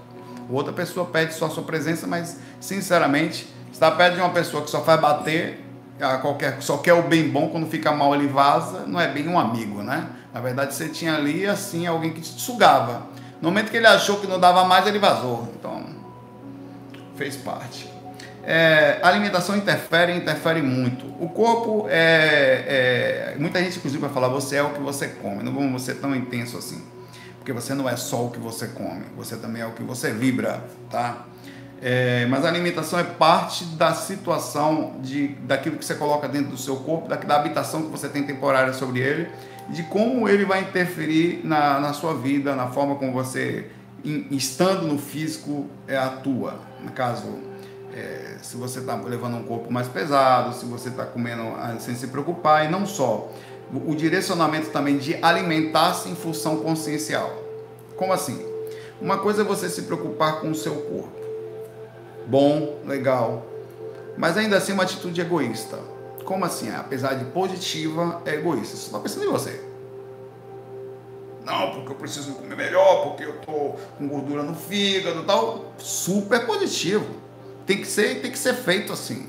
Outra pessoa pede só a sua presença, mas sinceramente, está perto de uma pessoa que só faz bater, qualquer, só quer o bem bom, quando fica mal ele vaza, não é bem um amigo, né? Na verdade, você tinha ali assim alguém que te sugava. No momento que ele achou que não dava mais, ele vazou. Então, fez parte. É, a alimentação interfere, interfere muito. O corpo é, é, Muita gente, inclusive, vai falar: você é o que você come. Não vamos ser tão intenso assim. Porque você não é só o que você come, você também é o que você vibra, tá? É, mas a alimentação é parte da situação, de, daquilo que você coloca dentro do seu corpo, da, da habitação que você tem temporária sobre ele, de como ele vai interferir na, na sua vida, na forma como você, estando no físico, é, atua. No caso, é, se você está levando um corpo mais pesado, se você está comendo ah, sem se preocupar, e não só. O direcionamento também de alimentar-se em função consciencial. Como assim? Uma coisa é você se preocupar com o seu corpo. Bom, legal. Mas ainda assim uma atitude egoísta. Como assim? Apesar de positiva, é egoísta. Você está pensando em você. Não, porque eu preciso comer melhor, porque eu tô com gordura no fígado tal. Super positivo tem que ser, tem que ser feito assim.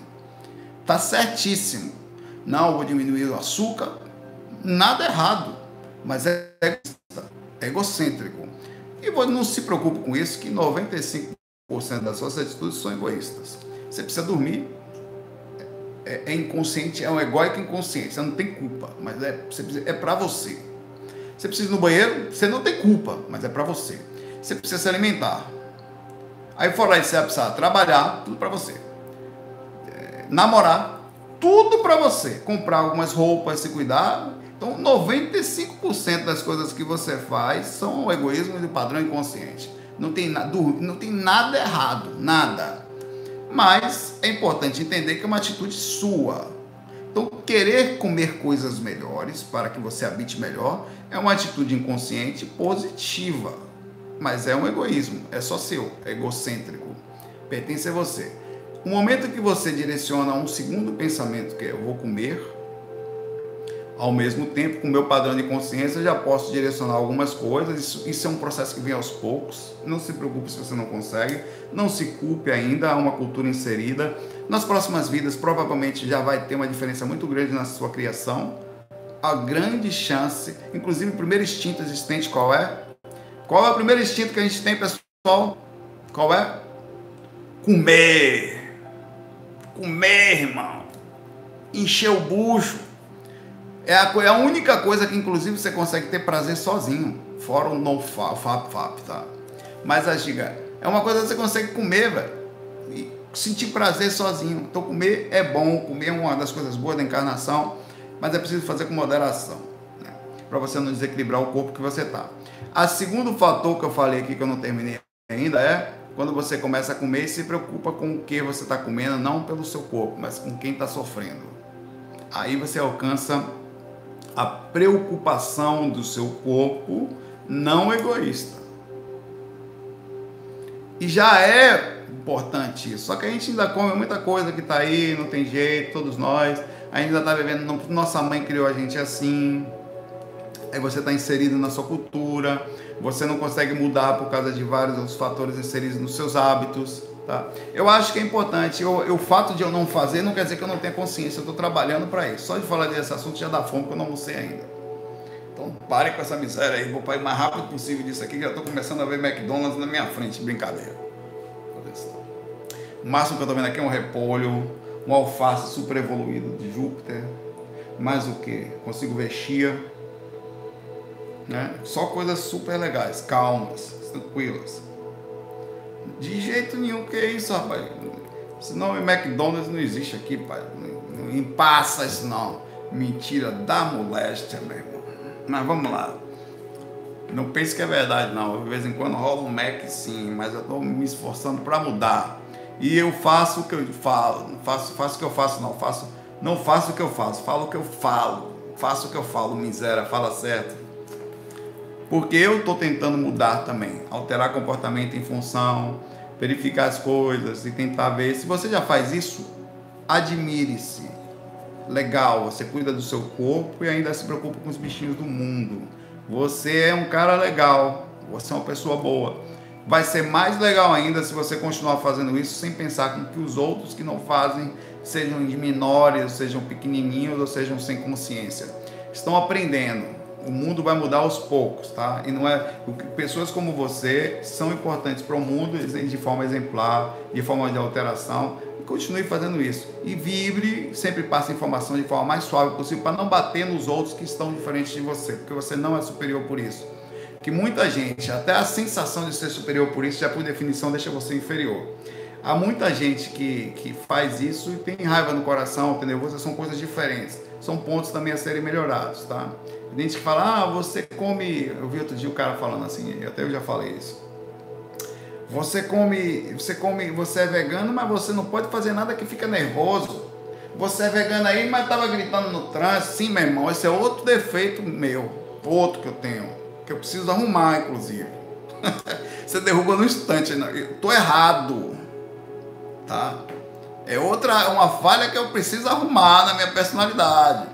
Tá certíssimo. Não, vou diminuir o açúcar. Nada errado, mas é é egocêntrico. E não se preocupe com isso, que 95% das suas atitudes são egoístas. Você precisa dormir, é, é inconsciente, é um egóico inconsciente, você não tem culpa, mas é, é para você. Você precisa ir no banheiro, você não tem culpa, mas é para você. Você precisa se alimentar. Aí fora isso, você vai precisar trabalhar, tudo para você. É, namorar, tudo para você. Comprar algumas roupas, se cuidar, então, 95% das coisas que você faz são egoísmo e o padrão inconsciente. Não tem, não tem nada errado, nada. Mas é importante entender que é uma atitude sua. Então, querer comer coisas melhores para que você habite melhor é uma atitude inconsciente positiva. Mas é um egoísmo, é só seu, é egocêntrico. Pertence a você. O momento que você direciona um segundo pensamento, que é eu vou comer, ao mesmo tempo, com o meu padrão de consciência, já posso direcionar algumas coisas. Isso, isso, é um processo que vem aos poucos. Não se preocupe se você não consegue. Não se culpe ainda, há uma cultura inserida. Nas próximas vidas, provavelmente já vai ter uma diferença muito grande na sua criação. A grande chance, inclusive o primeiro instinto existente, qual é? Qual é o primeiro instinto que a gente tem, pessoal? Qual é? Comer. Comer, irmão. Encher o bucho é a, é a única coisa que, inclusive, você consegue ter prazer sozinho. Fora o no fap, fap, tá? Mas a giga é uma coisa que você consegue comer, velho. E sentir prazer sozinho. Então, comer é bom, comer é uma das coisas boas da encarnação, mas é preciso fazer com moderação, né? Para você não desequilibrar o corpo que você tá. A segundo fator que eu falei aqui que eu não terminei ainda é quando você começa a comer e se preocupa com o que você está comendo, não pelo seu corpo, mas com quem está sofrendo. Aí você alcança a preocupação do seu corpo não egoísta. E já é importante isso. Só que a gente ainda come muita coisa que está aí, não tem jeito, todos nós. Ainda está vivendo, nossa mãe criou a gente assim. Aí você está inserido na sua cultura, você não consegue mudar por causa de vários outros fatores inseridos nos seus hábitos. Tá? Eu acho que é importante. Eu, eu, o fato de eu não fazer não quer dizer que eu não tenha consciência. Eu estou trabalhando para isso. Só de falar desse assunto já dá fome, porque eu não almocei ainda. Então pare com essa miséria aí. Vou para o mais rápido possível disso aqui. Já estou começando a ver McDonald's na minha frente. Brincadeira. O máximo que eu estou vendo aqui é um repolho, um alface super evoluído de Júpiter. Mais o que? Consigo ver chia. Né? Só coisas super legais, calmas, tranquilas. De jeito nenhum que é isso, rapaz. Senão o McDonald's não existe aqui, pai. Não, não empassa isso não. Mentira da moléstia, meu irmão. Mas vamos lá. Não pense que é verdade, não. De vez em quando rola um Mac sim, mas eu estou me esforçando para mudar. E eu faço o que eu falo. Faço, faço o que eu faço, não. Faço, não faço o que eu faço. Falo o que eu falo. Faço o que eu falo, miséria, fala certo. Porque eu estou tentando mudar também, alterar comportamento em função, verificar as coisas e tentar ver. Se você já faz isso, admire-se. Legal, você cuida do seu corpo e ainda se preocupa com os bichinhos do mundo. Você é um cara legal, você é uma pessoa boa. Vai ser mais legal ainda se você continuar fazendo isso sem pensar com que os outros que não fazem sejam de menores, sejam pequenininhos ou sejam sem consciência. Estão aprendendo o mundo vai mudar aos poucos, tá? E não é pessoas como você são importantes para o mundo de forma exemplar, de forma de alteração. E continue fazendo isso e vibre, sempre passe informação de forma mais suave possível para não bater nos outros que estão diferentes de você, porque você não é superior por isso. Que muita gente, até a sensação de ser superior por isso, já por definição deixa você inferior. Há muita gente que, que faz isso e tem raiva no coração, tem nervoso, são coisas diferentes. São pontos também a serem melhorados, tá? Tem gente que fala, ah, você come. Eu vi outro dia o cara falando assim, até eu já falei isso. Você come, você come, você é vegano, mas você não pode fazer nada que fica nervoso. Você é vegano aí, mas estava gritando no trânsito. Sim, meu irmão, esse é outro defeito meu, outro que eu tenho, que eu preciso arrumar, inclusive. você derruba no instante, eu tô errado, tá? É outra, uma falha que eu preciso arrumar na minha personalidade.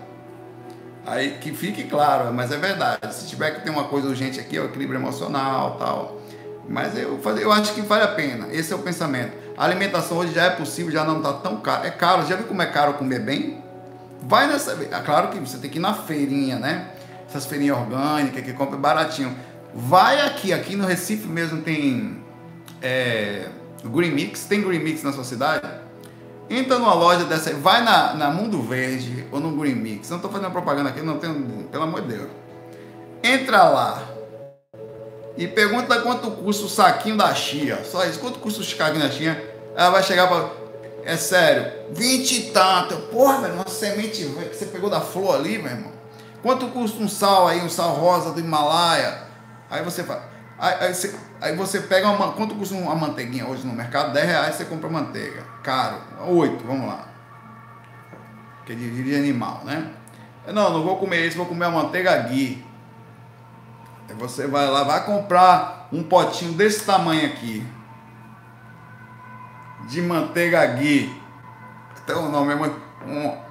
Aí que fique claro, mas é verdade. Se tiver que ter uma coisa urgente aqui, é o equilíbrio emocional tal. Mas eu, eu acho que vale a pena. Esse é o pensamento. A alimentação hoje já é possível, já não está tão caro. É caro, já viu como é caro comer bem? Vai nessa. É claro que você tem que ir na feirinha, né? Essas feirinhas orgânicas que compra baratinho. Vai aqui, aqui no Recife mesmo tem é, Green Mix. Tem Green Mix na sua cidade? Entra numa loja dessa aí, vai na, na Mundo Verde ou no Green Mix. Não estou fazendo propaganda aqui, não tenho, pelo amor de Deus. Entra lá e pergunta quanto custa o saquinho da chia. Só isso, quanto custa o saquinho da chia? Ela vai chegar para. É sério, 20 e tanto. Porra, velho, uma semente que você pegou da flor ali, meu irmão. Quanto custa um sal aí, um sal rosa do Himalaia? Aí você fala. Aí, aí, você, aí você pega uma. Quanto custa uma manteiguinha hoje no mercado? 10 reais você compra manteiga. Caro. 8, vamos lá. Que é de, animal, né? Não, não vou comer isso, vou comer a manteiga ghee. Aí você vai lá, vai comprar um potinho desse tamanho aqui. De manteiga ghee. Então o nome é. Um,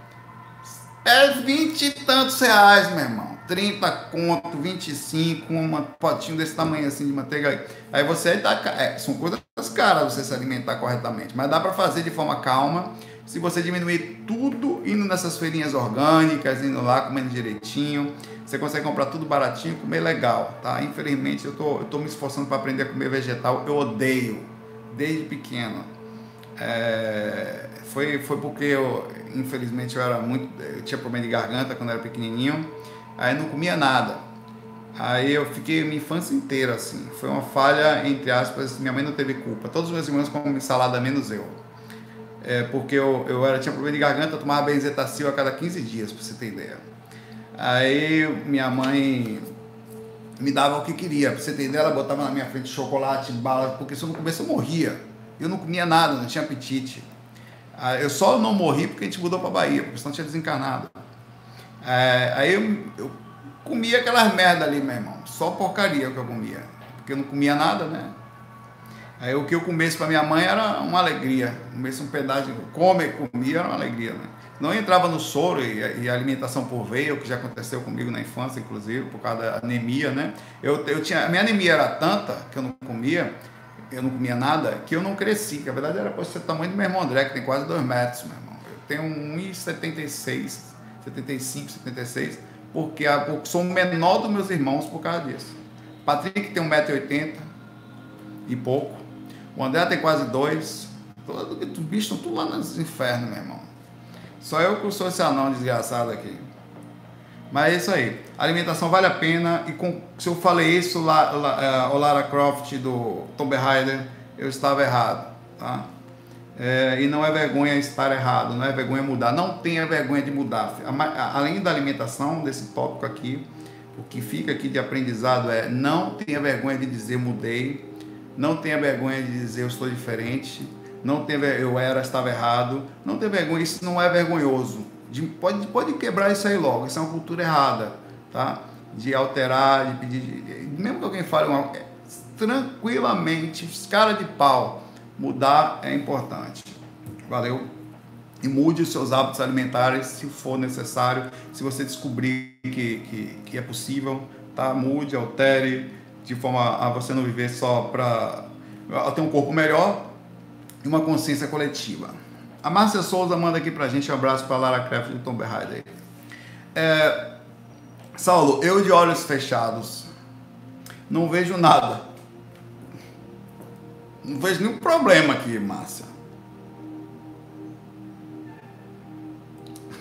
é 20 e tantos reais, meu irmão. 30 conto, 25, um potinho desse tamanho assim de manteiga. Aí você tá. É, são coisas caras você se alimentar corretamente. Mas dá para fazer de forma calma. Se você diminuir tudo indo nessas feirinhas orgânicas, indo lá comendo direitinho, você consegue comprar tudo baratinho, comer legal, tá? Infelizmente eu tô, eu tô me esforçando para aprender a comer vegetal. Eu odeio desde pequeno. É, foi, foi porque eu, infelizmente, eu era muito. Eu tinha problema de garganta quando eu era pequenininho, aí não comia nada. Aí eu fiquei minha infância inteira assim. Foi uma falha, entre aspas, minha mãe não teve culpa. Todos os meus irmãos comem salada, menos eu. É, porque eu, eu era, tinha problema de garganta, eu tomava benzetacil a cada 15 dias, pra você ter ideia. Aí minha mãe me dava o que queria. Pra você ter ideia, ela botava na minha frente chocolate, bala, porque se eu não comesse eu morria. Eu não comia nada, não tinha apetite. Ah, eu só não morri porque a gente mudou para Bahia, porque senão tinha desencarnado. É, aí eu, eu, comia aquelas merda ali, meu irmão. Só porcaria que eu comia. Porque eu não comia nada, né? Aí o que eu comesse para minha mãe era uma alegria. Comesse um pedaço de come, comia, era uma alegria, né? Não entrava no soro e, e alimentação por veia, o que já aconteceu comigo na infância, inclusive, por causa da anemia, né? Eu, eu tinha, a minha anemia era tanta que eu não comia, eu não comia nada, que eu não cresci. Que a verdade era para ser o tamanho do meu irmão André, que tem quase 2 metros, meu irmão. Eu tenho 1,76, 75, 76, porque sou o menor dos meus irmãos por causa disso. Patrick tem 1,80m e pouco. O André tem quase 2. Os bichos estão tudo lá nos infernos, meu irmão. Só eu que sou esse anão desgraçado aqui. Mas é isso aí. A alimentação vale a pena. E com, se eu falei isso, lá, lá, uh, o Lara Croft do Tomb Raider, eu estava errado. Tá? É, e não é vergonha estar errado, não é vergonha mudar. Não tenha vergonha de mudar. Além da alimentação, desse tópico aqui, o que fica aqui de aprendizado é não tenha vergonha de dizer mudei, não tenha vergonha de dizer eu estou diferente, não tenha eu era, estava errado, não tenha vergonha, isso não é vergonhoso. De, pode, pode quebrar isso aí logo, isso é uma cultura errada, tá? De alterar, de pedir, mesmo que alguém fale uma, é, tranquilamente, cara de pau, mudar é importante. Valeu? E mude os seus hábitos alimentares se for necessário, se você descobrir que, que, que é possível, tá? Mude, altere, de forma a você não viver só para ter um corpo melhor e uma consciência coletiva. A Márcia Souza manda aqui pra gente um abraço para Lara Craft do Tom Berraider. É, Saulo, eu de olhos fechados não vejo nada. Não vejo nenhum problema aqui, Márcia.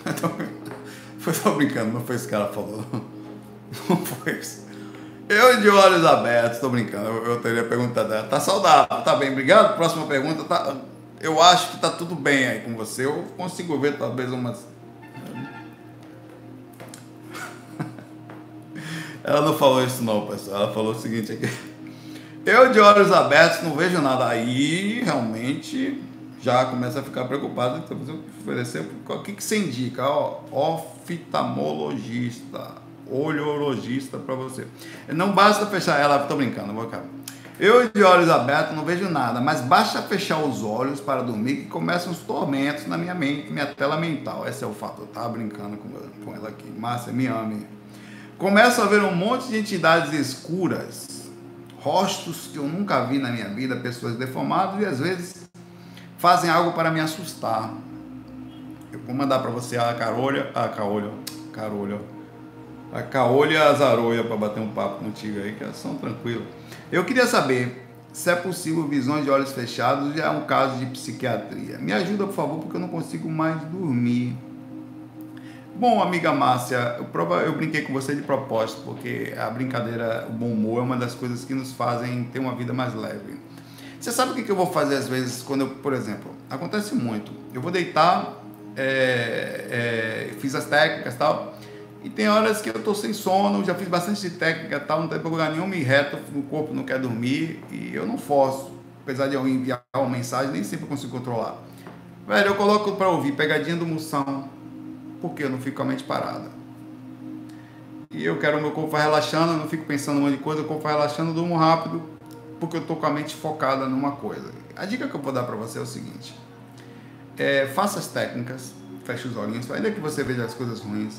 Foi só brincando, não foi isso que ela falou. Não foi isso. Eu de olhos abertos, tô brincando, eu, eu teria perguntado dela. Tá saudável, tá bem, obrigado. Próxima pergunta, tá, eu acho que tá tudo bem aí com você. Eu consigo ver talvez umas. Ela não falou isso não, pessoal. Ela falou o seguinte aqui. Eu de olhos abertos não vejo nada. Aí realmente já começa a ficar preocupado. Então, oferecer. O que, que você indica? Ó, oftalmologista, olhorologista para você. Não basta fechar ela, tô brincando, vou acabar. Eu de olhos abertos não vejo nada, mas basta fechar os olhos para dormir que começam os tormentos na minha mente, minha tela mental. Esse é o fato. Eu tava brincando com ela aqui. Márcia, me ame. Começo a ver um monte de entidades escuras, rostos que eu nunca vi na minha vida, pessoas deformadas e às vezes fazem algo para me assustar. Eu vou mandar para você a Carolha, a Carolha, Carolha. A Caolha e a para bater um papo contigo aí, que são tranquilas. Eu queria saber se é possível visões de olhos fechados, já é um caso de psiquiatria. Me ajuda, por favor, porque eu não consigo mais dormir. Bom, amiga Márcia, eu, prova, eu brinquei com você de propósito, porque a brincadeira, o bom humor é uma das coisas que nos fazem ter uma vida mais leve. Você sabe o que eu vou fazer às vezes quando eu, por exemplo, acontece muito. Eu vou deitar, é, é, fiz as técnicas e tal, e tem horas que eu estou sem sono, já fiz bastante de técnica tal, não tem problema nenhum, me reto, o corpo não quer dormir e eu não forço. Apesar de eu enviar uma mensagem, nem sempre consigo controlar. Velho, eu coloco para ouvir Pegadinha do Moção, porque eu não fico com a mente parada. E eu quero o meu corpo relaxando, eu não fico pensando um monte de coisa, o corpo relaxando, eu durmo rápido, porque eu estou com a mente focada numa coisa. A dica que eu vou dar para você é o seguinte: é, faça as técnicas, feche os olhinhos, ainda que você veja as coisas ruins.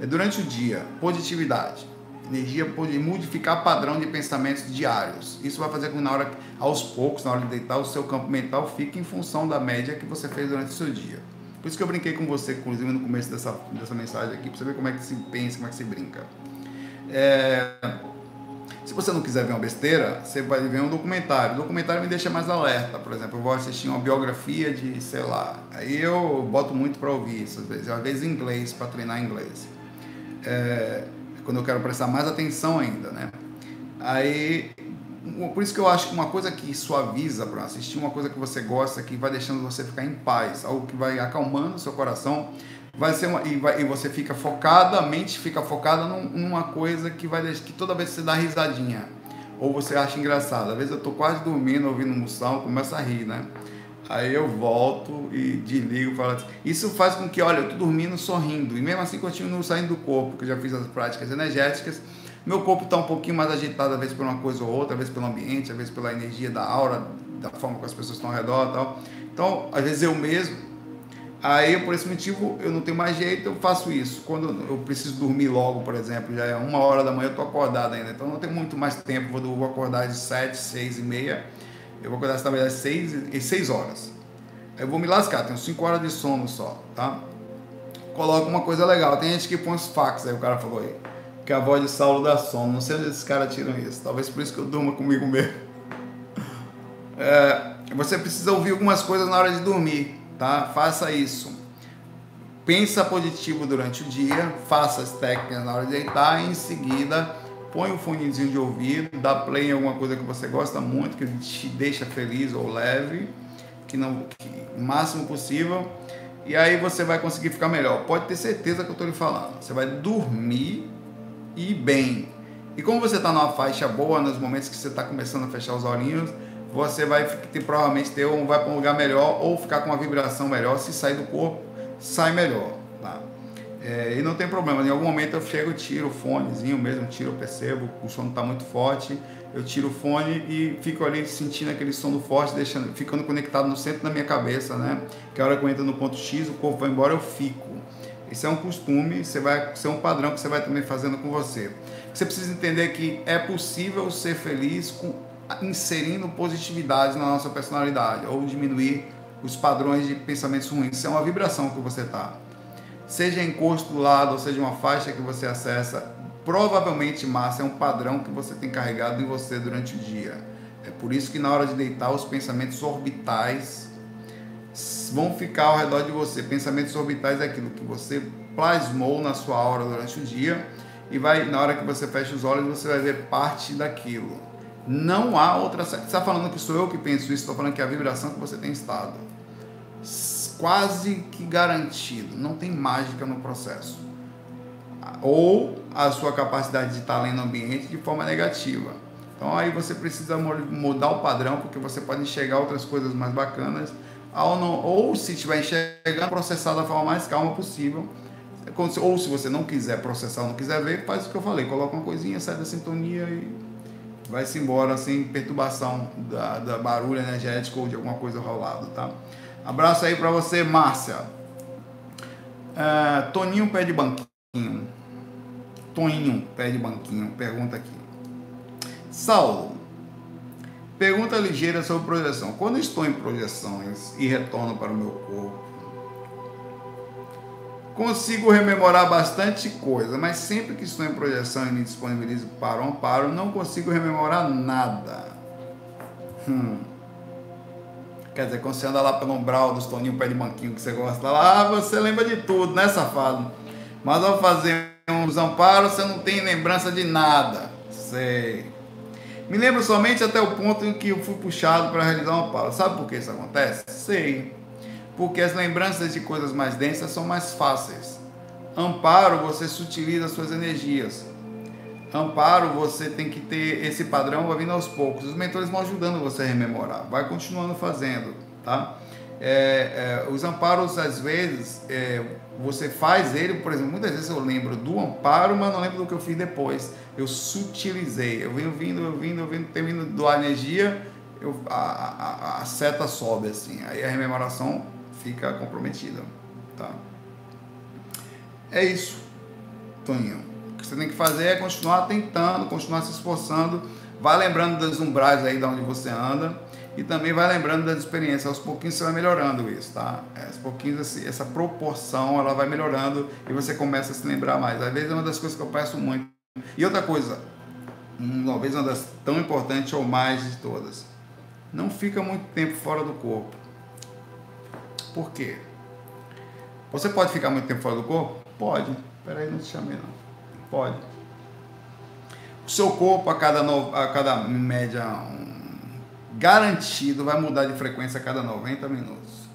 É durante o dia, positividade. Energia pode modificar padrão de pensamentos diários. Isso vai fazer com que na hora, aos poucos, na hora de deitar, o seu campo mental fique em função da média que você fez durante o seu dia. Por isso que eu brinquei com você, inclusive no começo dessa, dessa mensagem aqui, para você ver como é que se pensa, como é que se brinca. É, se você não quiser ver uma besteira, você vai ver um documentário. O documentário me deixa mais alerta. Por exemplo, eu vou assistir uma biografia de, sei lá. Aí eu boto muito para ouvir isso, às vezes, às vezes em inglês, para treinar inglês. É, quando eu quero prestar mais atenção ainda, né? Aí por isso que eu acho que uma coisa que suaviza para assistir, uma coisa que você gosta, que vai deixando você ficar em paz, algo que vai acalmando seu coração, vai ser uma, e, vai, e você fica focada, a mente fica focada num, numa coisa que vai que toda vez que você dá risadinha, ou você acha engraçado. Às vezes eu tô quase dormindo, ouvindo moção, começo a rir, né? Aí eu volto e desligo, falo assim. Isso faz com que, olha, eu tô dormindo sorrindo, e mesmo assim continuo saindo do corpo, porque eu já fiz as práticas energéticas meu corpo está um pouquinho mais agitado, às vezes por uma coisa ou outra, às vezes pelo ambiente, às vezes pela energia da aura, da forma que as pessoas estão ao redor tal. Então, às vezes eu mesmo, aí por esse motivo eu não tenho mais jeito, eu faço isso. Quando eu preciso dormir logo, por exemplo, já é uma hora da manhã, eu estou acordado ainda, então não tenho muito mais tempo, vou, vou acordar de sete, seis e meia, eu vou acordar talvez às seis e seis horas. Eu vou me lascar, tenho cinco horas de sono só, tá? Coloco uma coisa legal, tem gente que põe os fax, aí o cara falou aí que a voz de Saulo dá sono. Não sei onde esses caras tiram isso. Talvez por isso que eu durma comigo mesmo. É, você precisa ouvir algumas coisas na hora de dormir, tá? Faça isso. Pensa positivo durante o dia, faça as técnicas na hora de deitar e em seguida põe um fonezinho de ouvido, dá play em alguma coisa que você gosta muito, que te deixa feliz ou leve, que não que, o máximo possível, e aí você vai conseguir ficar melhor. Pode ter certeza que eu estou lhe falando. Você vai dormir bem. E como você está numa faixa boa, nos momentos que você está começando a fechar os olhinhos, você vai ter, provavelmente ter um, vai para um lugar melhor ou ficar com uma vibração melhor. Se sair do corpo, sai melhor. Tá? É, e não tem problema, em algum momento eu chego, tiro o fonezinho mesmo, tiro, percebo, o som está muito forte, eu tiro o fone e fico ali sentindo aquele som forte, deixando, ficando conectado no centro da minha cabeça, né? Que a hora que eu entro no ponto X, o corpo vai embora, eu fico. Isso é um costume, você vai ser um padrão que você vai também fazendo com você. Você precisa entender que é possível ser feliz com, inserindo positividade na nossa personalidade ou diminuir os padrões de pensamentos ruins. Isso é uma vibração que você está. Seja encosto do lado, ou seja uma faixa que você acessa, provavelmente massa é um padrão que você tem carregado em você durante o dia. É por isso que na hora de deitar os pensamentos orbitais vão ficar ao redor de você. Pensamentos orbitais é aquilo que você plasmou na sua aura durante o dia e vai na hora que você fecha os olhos você vai ver parte daquilo. Não há outra. Você está falando que sou eu que penso isso? Estou falando que é a vibração que você tem estado. Quase que garantido. Não tem mágica no processo. Ou a sua capacidade de estar lendo o ambiente de forma negativa. Então aí você precisa mudar o padrão, porque você pode enxergar outras coisas mais bacanas ou, não, ou se estiver enxergando, processar da forma mais calma possível. Ou se você não quiser processar, não quiser ver, faz o que eu falei, coloca uma coisinha, sai da sintonia e vai-se embora sem perturbação da, da barulho energético ou de alguma coisa rolado, tá? Abraço aí para você, Márcia. É, Toninho pé de banquinho. Toninho pé de banquinho, pergunta aqui. Saulo, Pergunta ligeira sobre projeção. Quando estou em projeções e retorno para o meu corpo, Consigo rememorar bastante coisa, mas sempre que estou em projeção e me disponibilizo para o amparo, não consigo rememorar nada. Hum. Quer dizer, quando você anda lá pelo umbral dos toninhos pé de banquinho que você gosta lá, ah, você lembra de tudo, né, safado? Mas ao fazer uns amparos, você não tem lembrança de nada. Sei. Me lembro somente até o ponto em que eu fui puxado para realizar um amparo. Sabe por que isso acontece? Sei. Porque as lembranças de coisas mais densas são mais fáceis. Amparo, você sutiliza suas energias. Amparo, você tem que ter esse padrão, vai vindo aos poucos. Os mentores vão ajudando você a rememorar. Vai continuando fazendo, tá? É, é, os amparos, às vezes, é, você faz ele, por exemplo, muitas vezes eu lembro do amparo, mas não lembro do que eu fiz depois. Eu sutilizei. Eu venho vindo, eu vindo, eu vindo, termino doar energia, eu, a, a, a, seta sobe assim. Aí a rememoração fica comprometida, tá? É isso, Toninho. O que você tem que fazer é continuar tentando, continuar se esforçando. Vai lembrando dos umbrais aí de onde você anda e também vai lembrando das experiências. Aos pouquinhos você vai melhorando isso, tá? É, aos pouquinhos essa proporção ela vai melhorando e você começa a se lembrar mais. Às vezes é uma das coisas que eu peço muito. E outra coisa, talvez uma das tão importantes ou mais de todas, não fica muito tempo fora do corpo. Por quê? Você pode ficar muito tempo fora do corpo? Pode. Peraí, não te chamei não. Pode. O seu corpo a cada, no, a cada média garantido vai mudar de frequência a cada 90 minutos.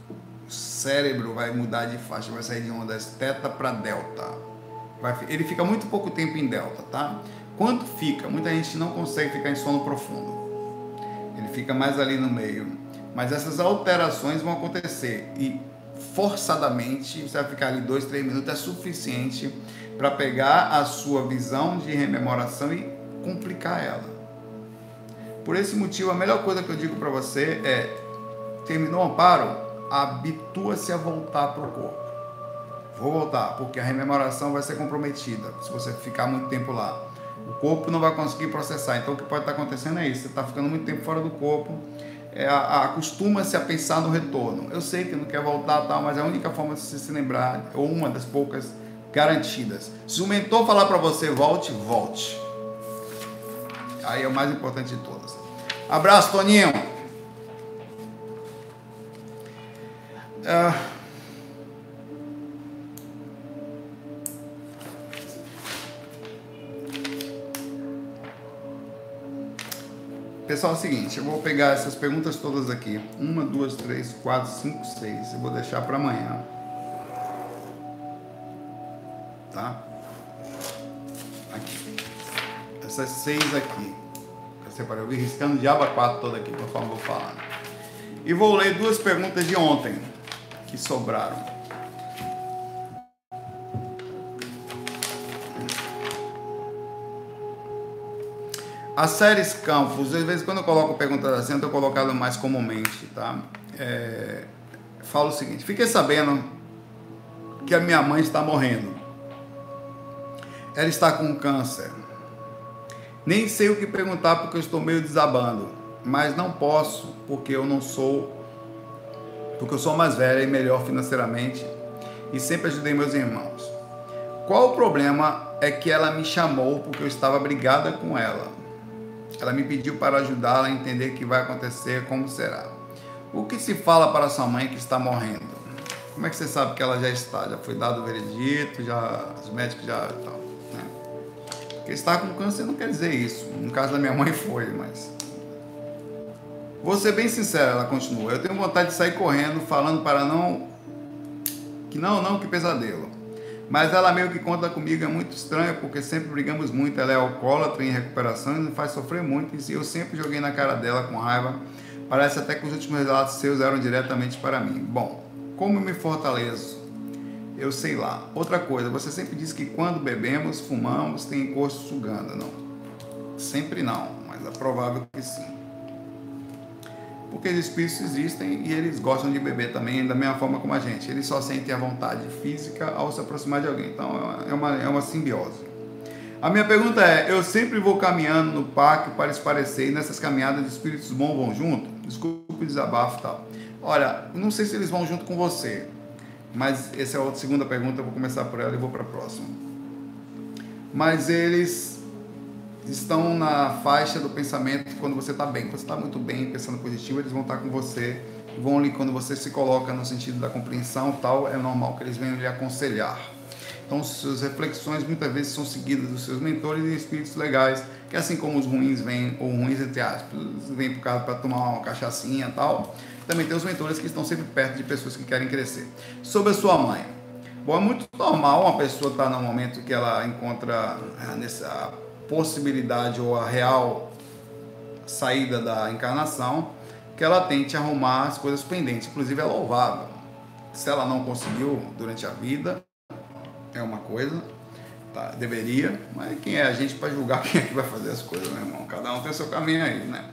O cérebro vai mudar de faixa, vai sair de ondas teta para delta. Vai, ele fica muito pouco tempo em delta, tá? Quanto fica? Muita gente não consegue ficar em sono profundo. Ele fica mais ali no meio. Mas essas alterações vão acontecer e forçadamente você vai ficar ali dois, três minutos é suficiente para pegar a sua visão de rememoração e complicar ela. Por esse motivo, a melhor coisa que eu digo para você é: terminou o amparo, habitua-se a voltar para o corpo. Vou voltar, porque a rememoração vai ser comprometida se você ficar muito tempo lá. O corpo não vai conseguir processar. Então, o que pode estar acontecendo é isso: você está ficando muito tempo fora do corpo, é, acostuma-se a pensar no retorno. Eu sei que não quer voltar, tal, mas é a única forma de você se lembrar, ou uma das poucas garantidas. Se o mentor falar para você volte, volte. Aí é o mais importante de todas. Abraço, Toninho. Uh, Pessoal, é o seguinte, eu vou pegar essas perguntas todas aqui. Uma, duas, três, quatro, cinco, seis. Eu vou deixar para amanhã. Tá? Aqui. Essas seis aqui separei, eu vi riscando de aba 4 toda aqui, conforme eu vou falar. E vou ler duas perguntas de ontem, que sobraram. As séries Campos, às vezes quando eu coloco perguntas assim, eu estou colocando mais comumente, tá? É, falo o seguinte, fiquei sabendo que a minha mãe está morrendo. Ela está com câncer. Nem sei o que perguntar porque eu estou meio desabando, mas não posso porque eu não sou, porque eu sou mais velha e melhor financeiramente e sempre ajudei meus irmãos. Qual o problema é que ela me chamou porque eu estava brigada com ela. Ela me pediu para ajudá-la a entender o que vai acontecer, como será. O que se fala para sua mãe que está morrendo? Como é que você sabe que ela já está? Já foi dado o veredito, já os médicos já tal. Porque estar com câncer não quer dizer isso. No caso da minha mãe foi, mas. Vou ser bem sincera, ela continua. Eu tenho vontade de sair correndo, falando para não. Que não, não, que pesadelo. Mas ela meio que conta comigo, é muito estranho, porque sempre brigamos muito. Ela é alcoólatra em recuperação e me faz sofrer muito. E eu sempre joguei na cara dela com raiva. Parece até que os últimos relatos seus eram diretamente para mim. Bom, como me fortaleço? eu sei lá. Outra coisa, você sempre diz que quando bebemos, fumamos, tem encosto sugando. Não. Sempre não, mas é provável que sim. Porque os espíritos existem e eles gostam de beber também da mesma forma como a gente. Eles só sentem a vontade física ao se aproximar de alguém. Então é uma, é uma simbiose. A minha pergunta é: eu sempre vou caminhando no parque para esparecer e nessas caminhadas de espíritos bons vão junto? Desculpe o desabafo e tal. Olha, não sei se eles vão junto com você, Mas essa é a segunda pergunta, eu vou começar por ela e vou para a próxima. Mas eles estão na faixa do pensamento quando você está bem. Quando você está muito bem, pensando positivo, eles vão estar com você. Vão ali quando você se coloca no sentido da compreensão tal, é normal que eles venham lhe aconselhar. Então, suas reflexões muitas vezes são seguidas dos seus mentores e espíritos legais, que assim como os ruins vêm, ou ruins entre aspas, vêm por causa para tomar uma cachaçinha e tal, também tem os mentores que estão sempre perto de pessoas que querem crescer. Sobre a sua mãe. Bom, é muito normal uma pessoa estar no momento que ela encontra ah, nessa possibilidade ou a real saída da encarnação, que ela tente arrumar as coisas pendentes. Inclusive é louvável. Se ela não conseguiu durante a vida, é uma coisa, tá, deveria, mas quem é a gente para julgar quem é que vai fazer as coisas, meu irmão? Cada um tem seu caminho aí, né?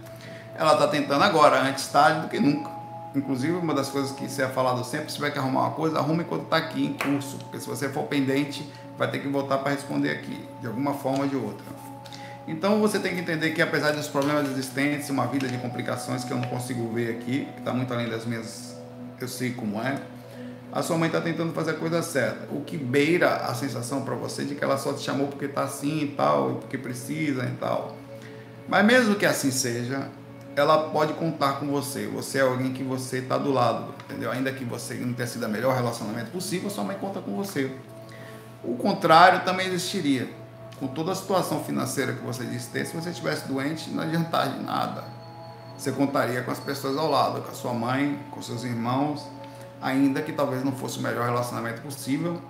Ela está tentando agora, antes tarde do que nunca. Inclusive, uma das coisas que você é falado sempre, se tiver que arrumar uma coisa, arrume quando está aqui em curso, porque se você for pendente, vai ter que voltar para responder aqui, de alguma forma ou de outra. Então você tem que entender que apesar dos problemas existentes, uma vida de complicações que eu não consigo ver aqui, que está muito além das minhas, eu sei como é, a sua mãe está tentando fazer a coisa certa. O que beira a sensação para você de que ela só te chamou porque está assim e tal, porque precisa e tal. Mas mesmo que assim seja, ela pode contar com você. Você é alguém que você está do lado, entendeu? Ainda que você não tenha sido o melhor relacionamento possível, sua mãe conta com você. O contrário também existiria. Com toda a situação financeira que você disse ter, se você estivesse doente, não adiantaria de nada. Você contaria com as pessoas ao lado, com a sua mãe, com seus irmãos, ainda que talvez não fosse o melhor relacionamento possível.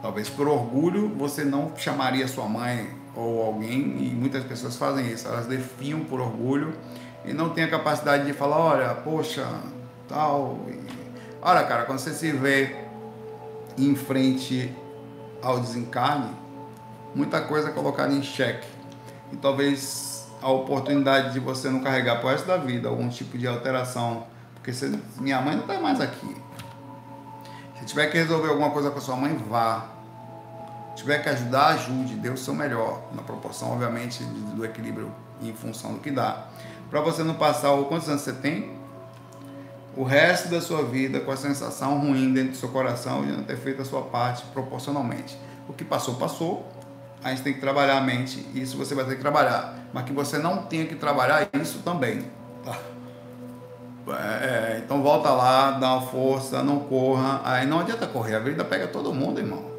Talvez por orgulho você não chamaria sua mãe ou alguém, e muitas pessoas fazem isso, elas defiam por orgulho e não têm a capacidade de falar: olha, poxa, tal. E... Olha, cara, quando você se vê em frente ao desencarne, muita coisa colocada em xeque. E talvez a oportunidade de você não carregar por resto da vida algum tipo de alteração, porque você, minha mãe não está mais aqui. Se tiver que resolver alguma coisa com a sua mãe, vá. Se tiver que ajudar, ajude. Dê o seu melhor, na proporção, obviamente, do equilíbrio em função do que dá. Para você não passar, quantos anos você tem? O resto da sua vida com a sensação ruim dentro do seu coração de não ter feito a sua parte proporcionalmente. O que passou, passou. A gente tem que trabalhar a mente. Isso você vai ter que trabalhar. Mas que você não tenha que trabalhar isso também. Tá? É, então volta lá, dá uma força, não corra. Aí não adianta correr, a vida pega todo mundo, irmão.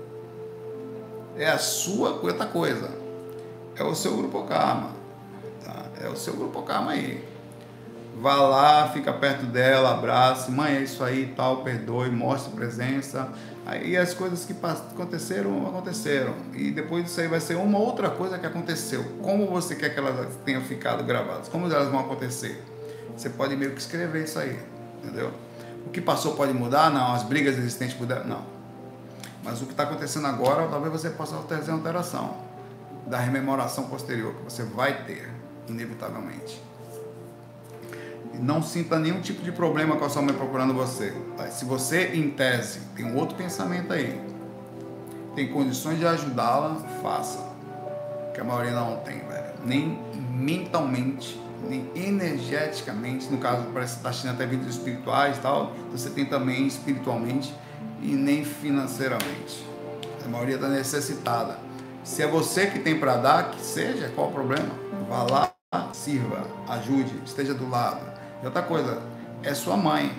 É a sua outra coisa. É o seu grupo karma. Tá? É o seu grupo karma aí. Vá lá, fica perto dela, abrace, mãe, é isso aí, tal, perdoe, mostre presença. Aí as coisas que aconteceram, aconteceram. E depois disso aí vai ser uma outra coisa que aconteceu. Como você quer que elas tenham ficado gravadas? Como elas vão acontecer? Você pode meio que escrever isso aí, entendeu? O que passou pode mudar? Não. As brigas existentes puderam? Não. Mas o que está acontecendo agora, talvez você possa ter alteração da rememoração posterior que você vai ter, inevitavelmente. Não sinta nenhum tipo de problema com a sua mãe procurando você. Se você, em tese, tem um outro pensamento aí, tem condições de ajudá-la, faça. Que a maioria não tem, velho. Nem mentalmente nem energeticamente, no caso parece que está assistindo até vídeos espirituais e tal, você tem também espiritualmente e nem financeiramente. A maioria está necessitada. Se é você que tem para dar, que seja, qual o problema? Vá lá, sirva, ajude, esteja do lado. E outra coisa, é sua mãe.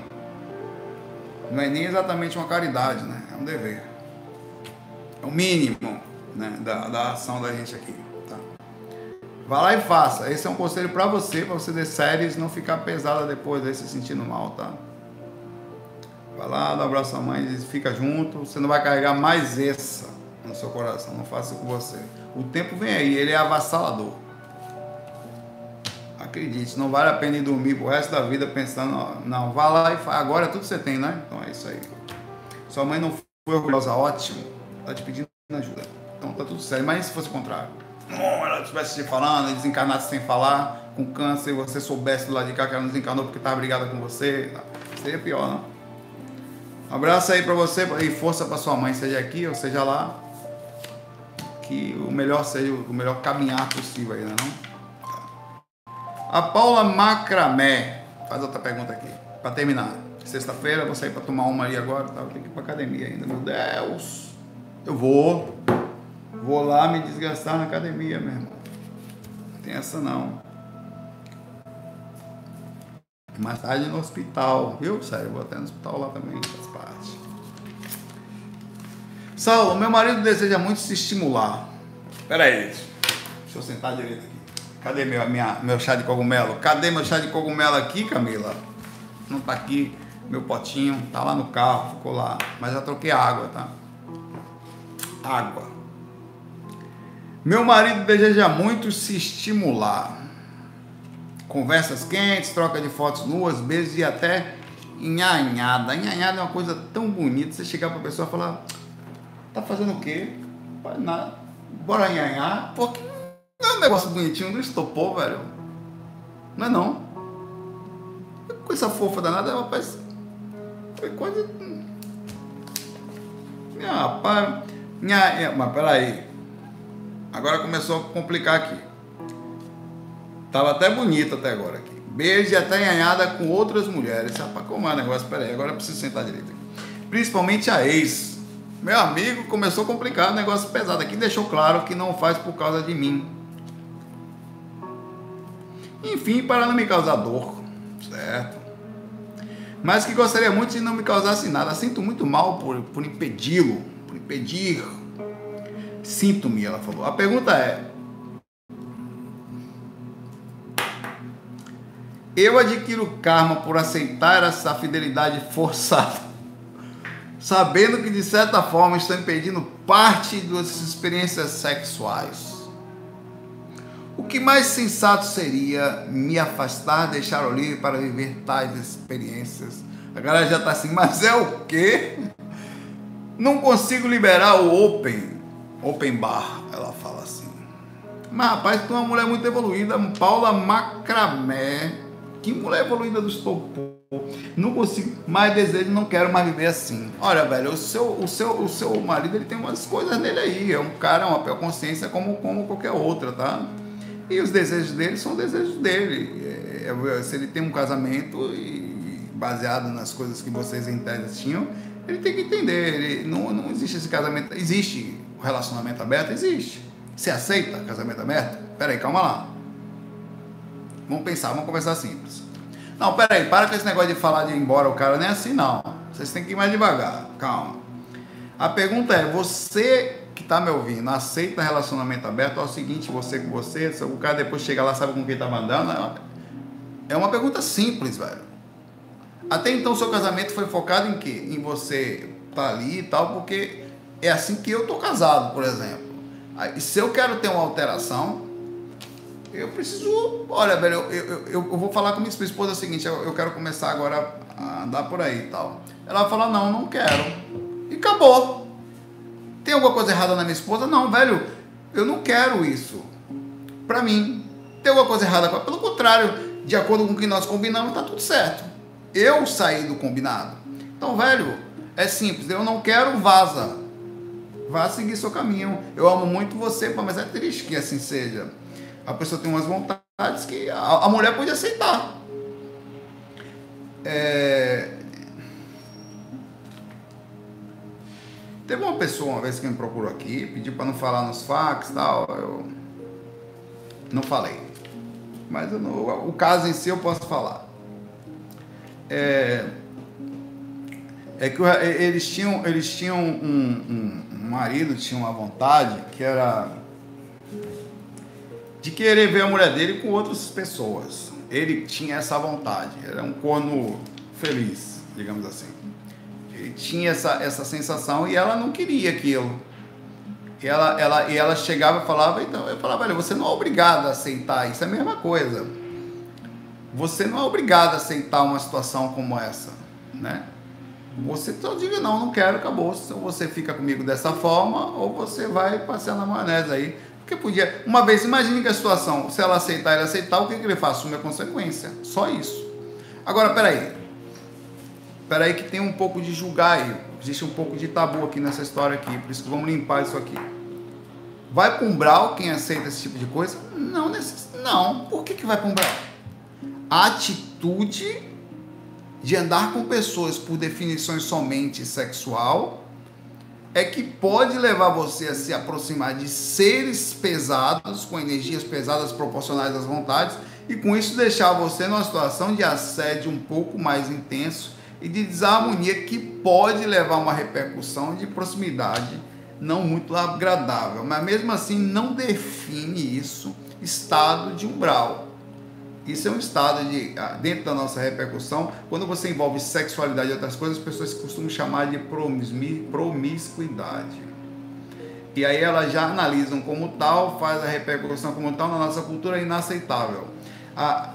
Não é nem exatamente uma caridade, né? É um dever. É o mínimo né? da, da ação da gente aqui. Vá lá e faça. Esse é um conselho para você, para você ver séries não ficar pesada depois aí se sentindo mal, tá? Vai lá, dá um abraço à mãe, fica junto. Você não vai carregar mais essa no seu coração. Não faça com você. O tempo vem aí, ele é avassalador. Acredite, não vale a pena ir dormir pro resto da vida pensando, não, vá lá e faz. Agora é tudo você tem, né? Então é isso aí. Sua mãe não foi orgulhosa, ótimo. Tá te pedindo ajuda. Então tá tudo certo. Mas se fosse o contrário? ela estivesse te falando, desencarnasse sem falar, com câncer, e você soubesse do lado de cá que ela não desencarnou porque estava brigada com você, seria pior, não? Um abraço aí para você e força para sua mãe, seja aqui ou seja lá. Que o melhor seja o melhor caminhar possível aí, né, não? A Paula Macramé faz outra pergunta aqui, para terminar. Sexta-feira vou sair para tomar uma ali agora, tá? tenho que ir para academia ainda. Meu Deus! Eu vou. Vou lá me desgastar na academia, meu irmão. Não tem essa não. Mais tarde no hospital, viu? Sério, vou até no hospital lá também, faz parte. Saulo, meu marido deseja muito se estimular. Pera aí, deixa eu sentar direito aqui. Cadê meu, minha, meu chá de cogumelo? Cadê meu chá de cogumelo aqui, Camila? Não tá aqui. Meu potinho tá lá no carro, ficou lá. Mas já troquei água, tá? Água. Meu marido deseja muito se estimular. Conversas quentes, troca de fotos nuas, beijos e até nhanhada. Nhanhada é uma coisa tão bonita. Você chegar pra pessoa e falar: Tá fazendo o quê? Faz nada. Bora nhanhar? Porque não é um negócio bonitinho do estopor, velho. Não é não. Coisa fofa danada, rapaz. Foi coisa. Minha rapaz. Minha... Mas peraí. Agora começou a complicar aqui. Tava até bonito até agora aqui. Beijo e até enhanhada com outras mulheres. Rapaz, como é o negócio? Peraí, agora eu preciso sentar direito aqui. Principalmente a ex. Meu amigo começou a complicar, o negócio pesado aqui. Deixou claro que não faz por causa de mim. Enfim, para não me causar dor. Certo? Mas que gostaria muito de não me causasse nada. Sinto muito mal por, por impedi-lo. Por impedir Sinto-me, ela falou. A pergunta é: Eu adquiro karma por aceitar essa fidelidade forçada, sabendo que de certa forma estou impedindo parte das experiências sexuais. O que mais sensato seria me afastar, deixar o livre para viver tais experiências? A galera já está assim, mas é o quê? Não consigo liberar o open Open bar, ela fala assim. Mas rapaz, tu é uma mulher muito evoluída, Paula Macramé. Que mulher evoluída do estopor. Não consigo mais desejo, não quero mais viver assim. Olha, velho, o seu, o seu, o seu marido ele tem umas coisas nele aí. É um cara, uma consciência como, como qualquer outra, tá? E os desejos dele são desejos dele. É, é, se ele tem um casamento e baseado nas coisas que vocês em tese tinham, ele tem que entender. Ele, não, não existe esse casamento. Existe relacionamento aberto? Existe. Você aceita casamento aberto? Peraí, calma lá. Vamos pensar, vamos conversar simples. Não, peraí, para com esse negócio de falar de ir embora o cara, não é assim não. Vocês têm que ir mais devagar, calma. A pergunta é, você que está me ouvindo, aceita relacionamento aberto? É o seguinte, você com você, o cara depois chega lá, sabe com quem está mandando? É uma pergunta simples, velho. Até então, seu casamento foi focado em quê? Em você estar tá ali e tal, porque é assim que eu tô casado, por exemplo. Aí, se eu quero ter uma alteração, eu preciso. Olha, velho, eu, eu, eu, eu vou falar com minha esposa o seguinte: eu, eu quero começar agora a andar por aí e tal. Ela vai falar: não, não quero. E acabou. Tem alguma coisa errada na minha esposa? Não, velho, eu não quero isso. Pra mim. Tem alguma coisa errada? Pelo contrário, de acordo com o que nós combinamos, tá tudo certo. Eu saí do combinado. Então, velho, é simples. Eu não quero, vaza vá seguir seu caminho. Eu amo muito você, mas é triste que assim seja. A pessoa tem umas vontades que a mulher pode aceitar. É... Teve uma pessoa uma vez que me procurou aqui, pediu para não falar nos fax e tal. Eu não falei. Mas não, o caso em si eu posso falar. É, é que eles tinham, eles tinham um, um, um marido tinha uma vontade que era de querer ver a mulher dele com outras pessoas. Ele tinha essa vontade, era um corno feliz, digamos assim. Tinha essa, essa sensação e ela não queria aquilo. E ela, ela, e ela chegava e falava, então, eu falava, olha, você não é obrigado a aceitar isso, é a mesma coisa. Você não é obrigado a aceitar uma situação como essa, né? Você só diga não, não quero, acabou. Ou você fica comigo dessa forma, ou você vai passear na maionese aí. Porque podia. Uma vez, imagine que a situação, se ela aceitar, ele aceitar, o que, que ele faz? Assume a consequência. Só isso. Agora, peraí. Peraí, que tem um pouco de julgar aí. Existe um pouco de tabu aqui nessa história aqui. Por isso que vamos limpar isso aqui. Vai para um brau quem aceita esse tipo de coisa? Não, necess... não. Por que, que vai para um brau? A atitude de andar com pessoas por definições somente sexual, é que pode levar você a se aproximar de seres pesados, com energias pesadas proporcionais às vontades, e com isso deixar você numa situação de assédio um pouco mais intenso e de desarmonia que pode levar a uma repercussão de proximidade não muito agradável, mas mesmo assim não define isso estado de umbral. Isso é um estado de, ah, dentro da nossa repercussão, quando você envolve sexualidade e outras coisas, as pessoas costumam chamar de promiscuidade. E aí elas já analisam como tal, faz a repercussão como tal na nossa cultura é inaceitável. A, a,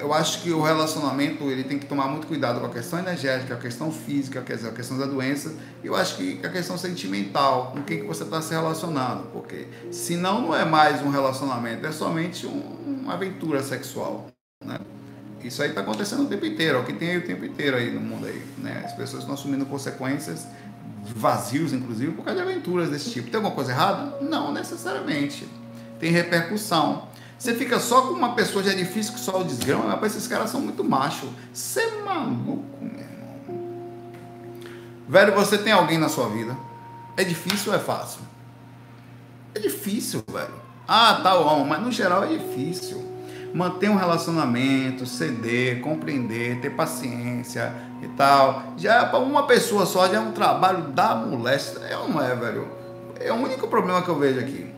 eu acho que o relacionamento ele tem que tomar muito cuidado com a questão energética, a questão física, quer dizer, a questão da doença, e eu acho que a questão sentimental, com quem que você está se relacionando, porque senão não é mais um relacionamento, é somente um, uma aventura sexual, né? Isso aí está acontecendo o tempo inteiro, é o que tem aí o tempo inteiro aí no mundo aí, né? As pessoas estão assumindo consequências vazios, inclusive, por causa de aventuras desse tipo. Tem alguma coisa errada? Não necessariamente. Tem repercussão. Você fica só com uma pessoa, já é difícil que só o desgrama, mas esses caras são muito machos. Você é maluco, meu irmão. Velho, você tem alguém na sua vida? É difícil ou é fácil? É difícil, velho. Ah, tá, bom, mas no geral é difícil. Manter um relacionamento, ceder, compreender, ter paciência e tal. Já para uma pessoa só já é um trabalho da moléstia. É ou não é, velho? É o único problema que eu vejo aqui.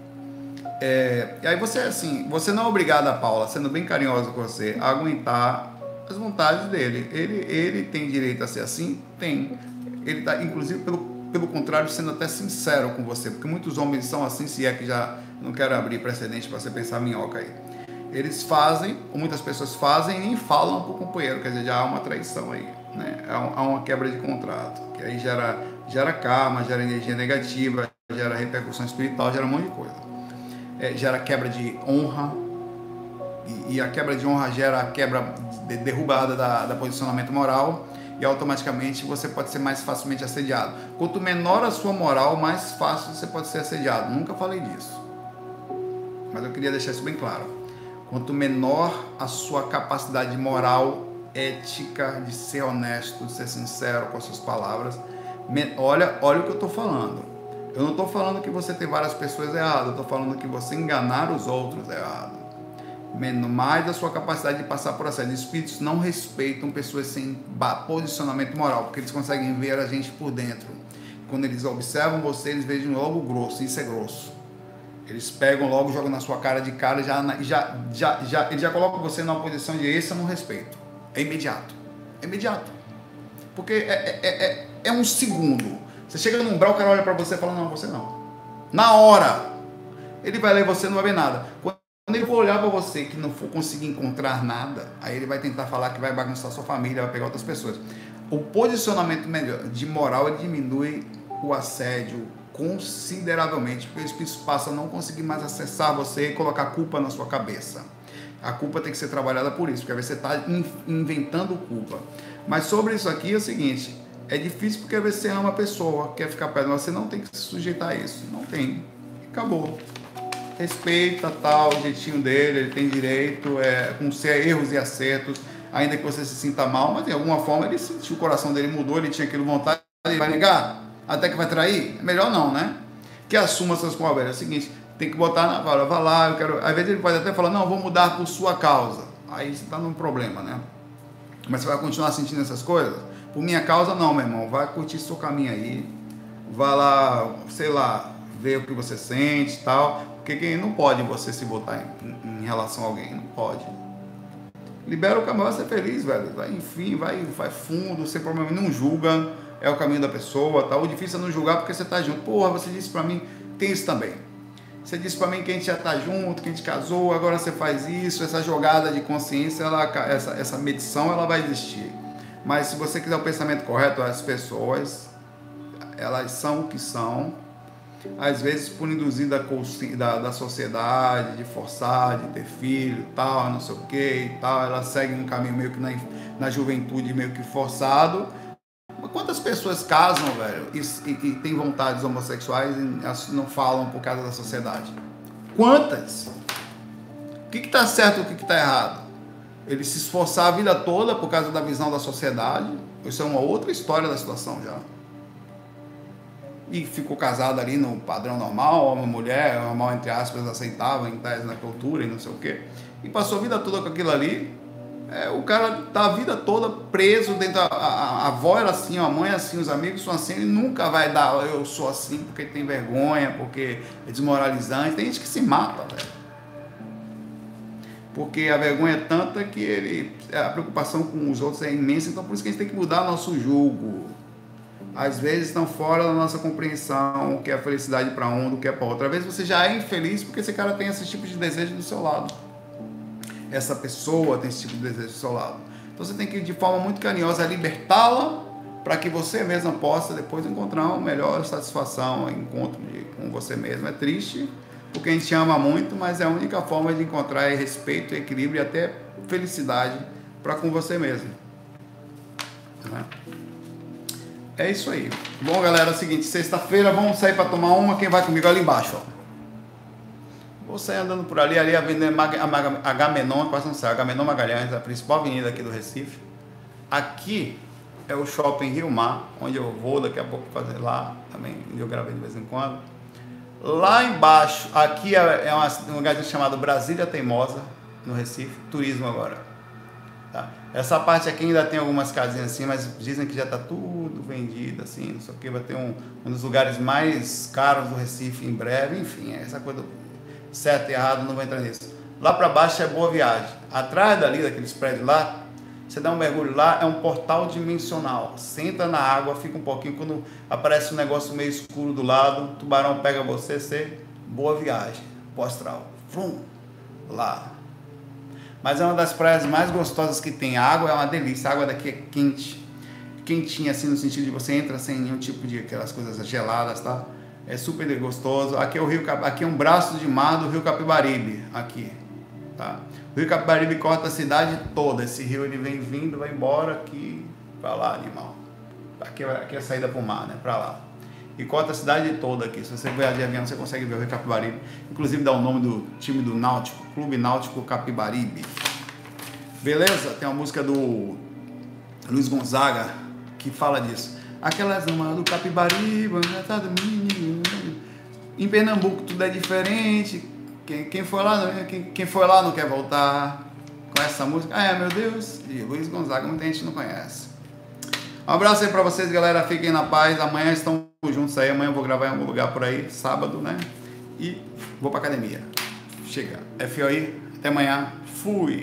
É, e aí você, assim, você não é obrigado a Paula, sendo bem carinhosa com você, a aguentar as vontades dele. Ele, ele tem direito a ser assim? Tem. Ele está, inclusive, pelo, pelo contrário, sendo até sincero com você, porque muitos homens são assim, se é que já não quero abrir precedente para você pensar minhoca aí. Eles fazem, ou muitas pessoas fazem e nem falam para o companheiro, quer dizer, já há uma traição aí, né? Há uma quebra de contrato, que aí gera, gera karma, gera energia negativa, gera repercussão espiritual, gera um monte de coisa é, gera quebra de honra, e, e, a quebra de honra gera a quebra de, derrubada da, da posicionamento moral, e automaticamente você pode ser mais facilmente assediado. Quanto menor a sua moral, mais fácil você pode ser assediado. Nunca falei disso. Mas eu queria deixar isso bem claro. Quanto menor a sua capacidade moral, ética, de ser honesto, de ser sincero com as suas palavras, olha, olha o que eu estou falando. Eu não estou falando que você tem várias pessoas erradas, eu estou falando que você enganar os outros é errado. Mais a sua capacidade de passar por acesso. Espíritos não respeitam pessoas sem posicionamento moral, porque eles conseguem ver a gente por dentro. Quando eles observam você, eles vejam logo grosso, isso é grosso. Eles pegam logo, jogam na sua cara de cara, já, já, já, já, eles já colocam você numa posição de esse eu não respeito. É imediato. É imediato. Porque é, é, é, é um segundo. Você chega num umbral, o cara olha para você e fala, não, você não. Na hora. Ele vai ler você não vai ver nada. Quando ele for olhar para você que não for conseguir encontrar nada, aí ele vai tentar falar que vai bagunçar sua família, vai pegar outras pessoas. O posicionamento de moral diminui o assédio consideravelmente, porque o espírito passa a não conseguir mais acessar você e colocar culpa na sua cabeça. A culpa tem que ser trabalhada por isso, porque você está inventando culpa. Mas sobre isso aqui é o seguinte: é difícil porque você ama a pessoa, quer ficar perto, mas você não tem que se sujeitar a isso. Não tem. Acabou. Respeita tal, o jeitinho dele, ele tem direito, é, com erros e acertos, ainda que você se sinta mal, mas de alguma forma ele sentiu, o coração dele mudou, ele tinha aquilo vontade, ele vai negar? Até que vai trair? É melhor não, né? Que assuma essas coisas. É o seguinte, tem que botar na fala, vai lá, eu quero. Às vezes ele pode até falar, não, vou mudar por sua causa. Aí você está num problema, né? Mas você vai continuar sentindo essas coisas? Por minha causa, não, meu irmão. Vai curtir seu caminho aí. Vai lá, sei lá, ver o que você sente e tal. Porque não pode você se botar em, em, relação a alguém. Não pode. Libera o caminho, vai ser feliz, velho. Vai, enfim, vai, vai fundo, sem problema. Não julga. É o caminho da pessoa. Tá? O difícil é não julgar porque você tá junto. Porra, você disse pra mim. Tem isso também. Você disse para mim que a gente já está junto, que a gente casou, agora você faz isso, essa jogada de consciência, ela, essa, essa medição, ela vai existir. Mas se você quiser o pensamento correto, as pessoas, elas são o que são, às vezes por induzir da, da, da sociedade, de forçar, de ter filho, tal, não sei o que tal, elas seguem um caminho meio que na, na juventude, meio que forçado. Mas quantas pessoas casam, velho, e, e, e têm vontades homossexuais e não falam por causa da sociedade? Quantas? O que está certo e o que está errado? Ele se esforçar a vida toda por causa da visão da sociedade. Isso é uma outra história da situação já. E ficou casado ali no padrão normal, uma mulher, normal entre aspas, aceitável em tese na cultura e não sei o quê. E passou a vida toda com aquilo ali. É, o cara tá a vida toda preso dentro. A, a, a avó era assim, a mãe é assim, os amigos são assim. Ele nunca vai dar, eu sou assim porque tem vergonha, porque é desmoralizante. Tem gente que se mata, velho porque a vergonha é tanta que ele, a preocupação com os outros é imensa, então por isso que a gente tem que mudar nosso julgo. Às vezes estão fora da nossa compreensão o que é felicidade para um, do que é para outro. Às vezes você já é infeliz porque esse cara tem esse tipo de desejo do seu lado. Essa pessoa tem esse tipo de desejo do seu lado. Então você tem que, de forma muito carinhosa, libertá-la para que você mesma possa depois encontrar uma melhor satisfação, encontro com você mesmo. É triste, porque a gente ama muito, mas é a única forma de encontrar respeito, equilíbrio e até felicidade para com você mesmo. Né? É isso aí. Bom, galera, é o seguinte, sexta-feira vamos sair para tomar uma, quem vai comigo ali embaixo, ó. Vou sair andando por ali, ali a Avenida Agamenon, quase não sei, Agamenon Magalhães, a principal avenida aqui do Recife. Aqui é o Shopping Rio Mar, onde eu vou daqui a pouco fazer lá também, onde eu gravei de vez em quando. Lá embaixo, aqui é, é um lugar chamado Brasília Teimosa, no Recife, turismo agora. Tá? Essa parte aqui ainda tem algumas casinhas assim, mas dizem que já está tudo vendido, assim, não sei o que, vai ter um, um dos lugares mais caros do Recife em breve, enfim, é essa coisa certo e errado, não vou entrar nisso. Lá para baixo é Boa Viagem. Atrás dali, daqueles prédios lá, você dá um mergulho lá, é um portal dimensional. Senta na água, fica um pouquinho, quando aparece um negócio meio escuro do lado, o tubarão pega você, você, boa viagem, postral. Frum, lá. Mas é uma das praias mais gostosas que tem. A água é uma delícia, a água daqui é quente. Quentinha, assim, no sentido de você entra sem nenhum tipo de aquelas coisas geladas, tá? É super gostoso. Aqui é o rio, aqui é um braço de mar do rio Capibaribe, aqui, tá? O rio Capibaribe corta a cidade toda. Esse rio ele vem vindo, vai embora aqui para lá, animal. Aqui, aqui é a saída para o mar, né? Para lá. E corta a cidade toda aqui. Se você viajar de avião, você consegue ver o rio Capibaribe. Inclusive dá o nome do time do Náutico, Clube Náutico Capibaribe. Beleza? Tem uma música do Luiz Gonzaga que fala disso. Aquelas uma do Capibaribe, tá em Pernambuco tudo é diferente quem, quem, foi lá, quem, quem foi lá não quer voltar. Com essa música. Ah, é, meu Deus. E Luiz Gonzaga, muita gente não conhece. Um abraço aí pra vocês, galera. Fiquem na paz. Amanhã estão juntos aí. Amanhã eu vou gravar em algum lugar por aí, sábado, né? E vou pra academia. Chega. FOI. Até amanhã. Fui.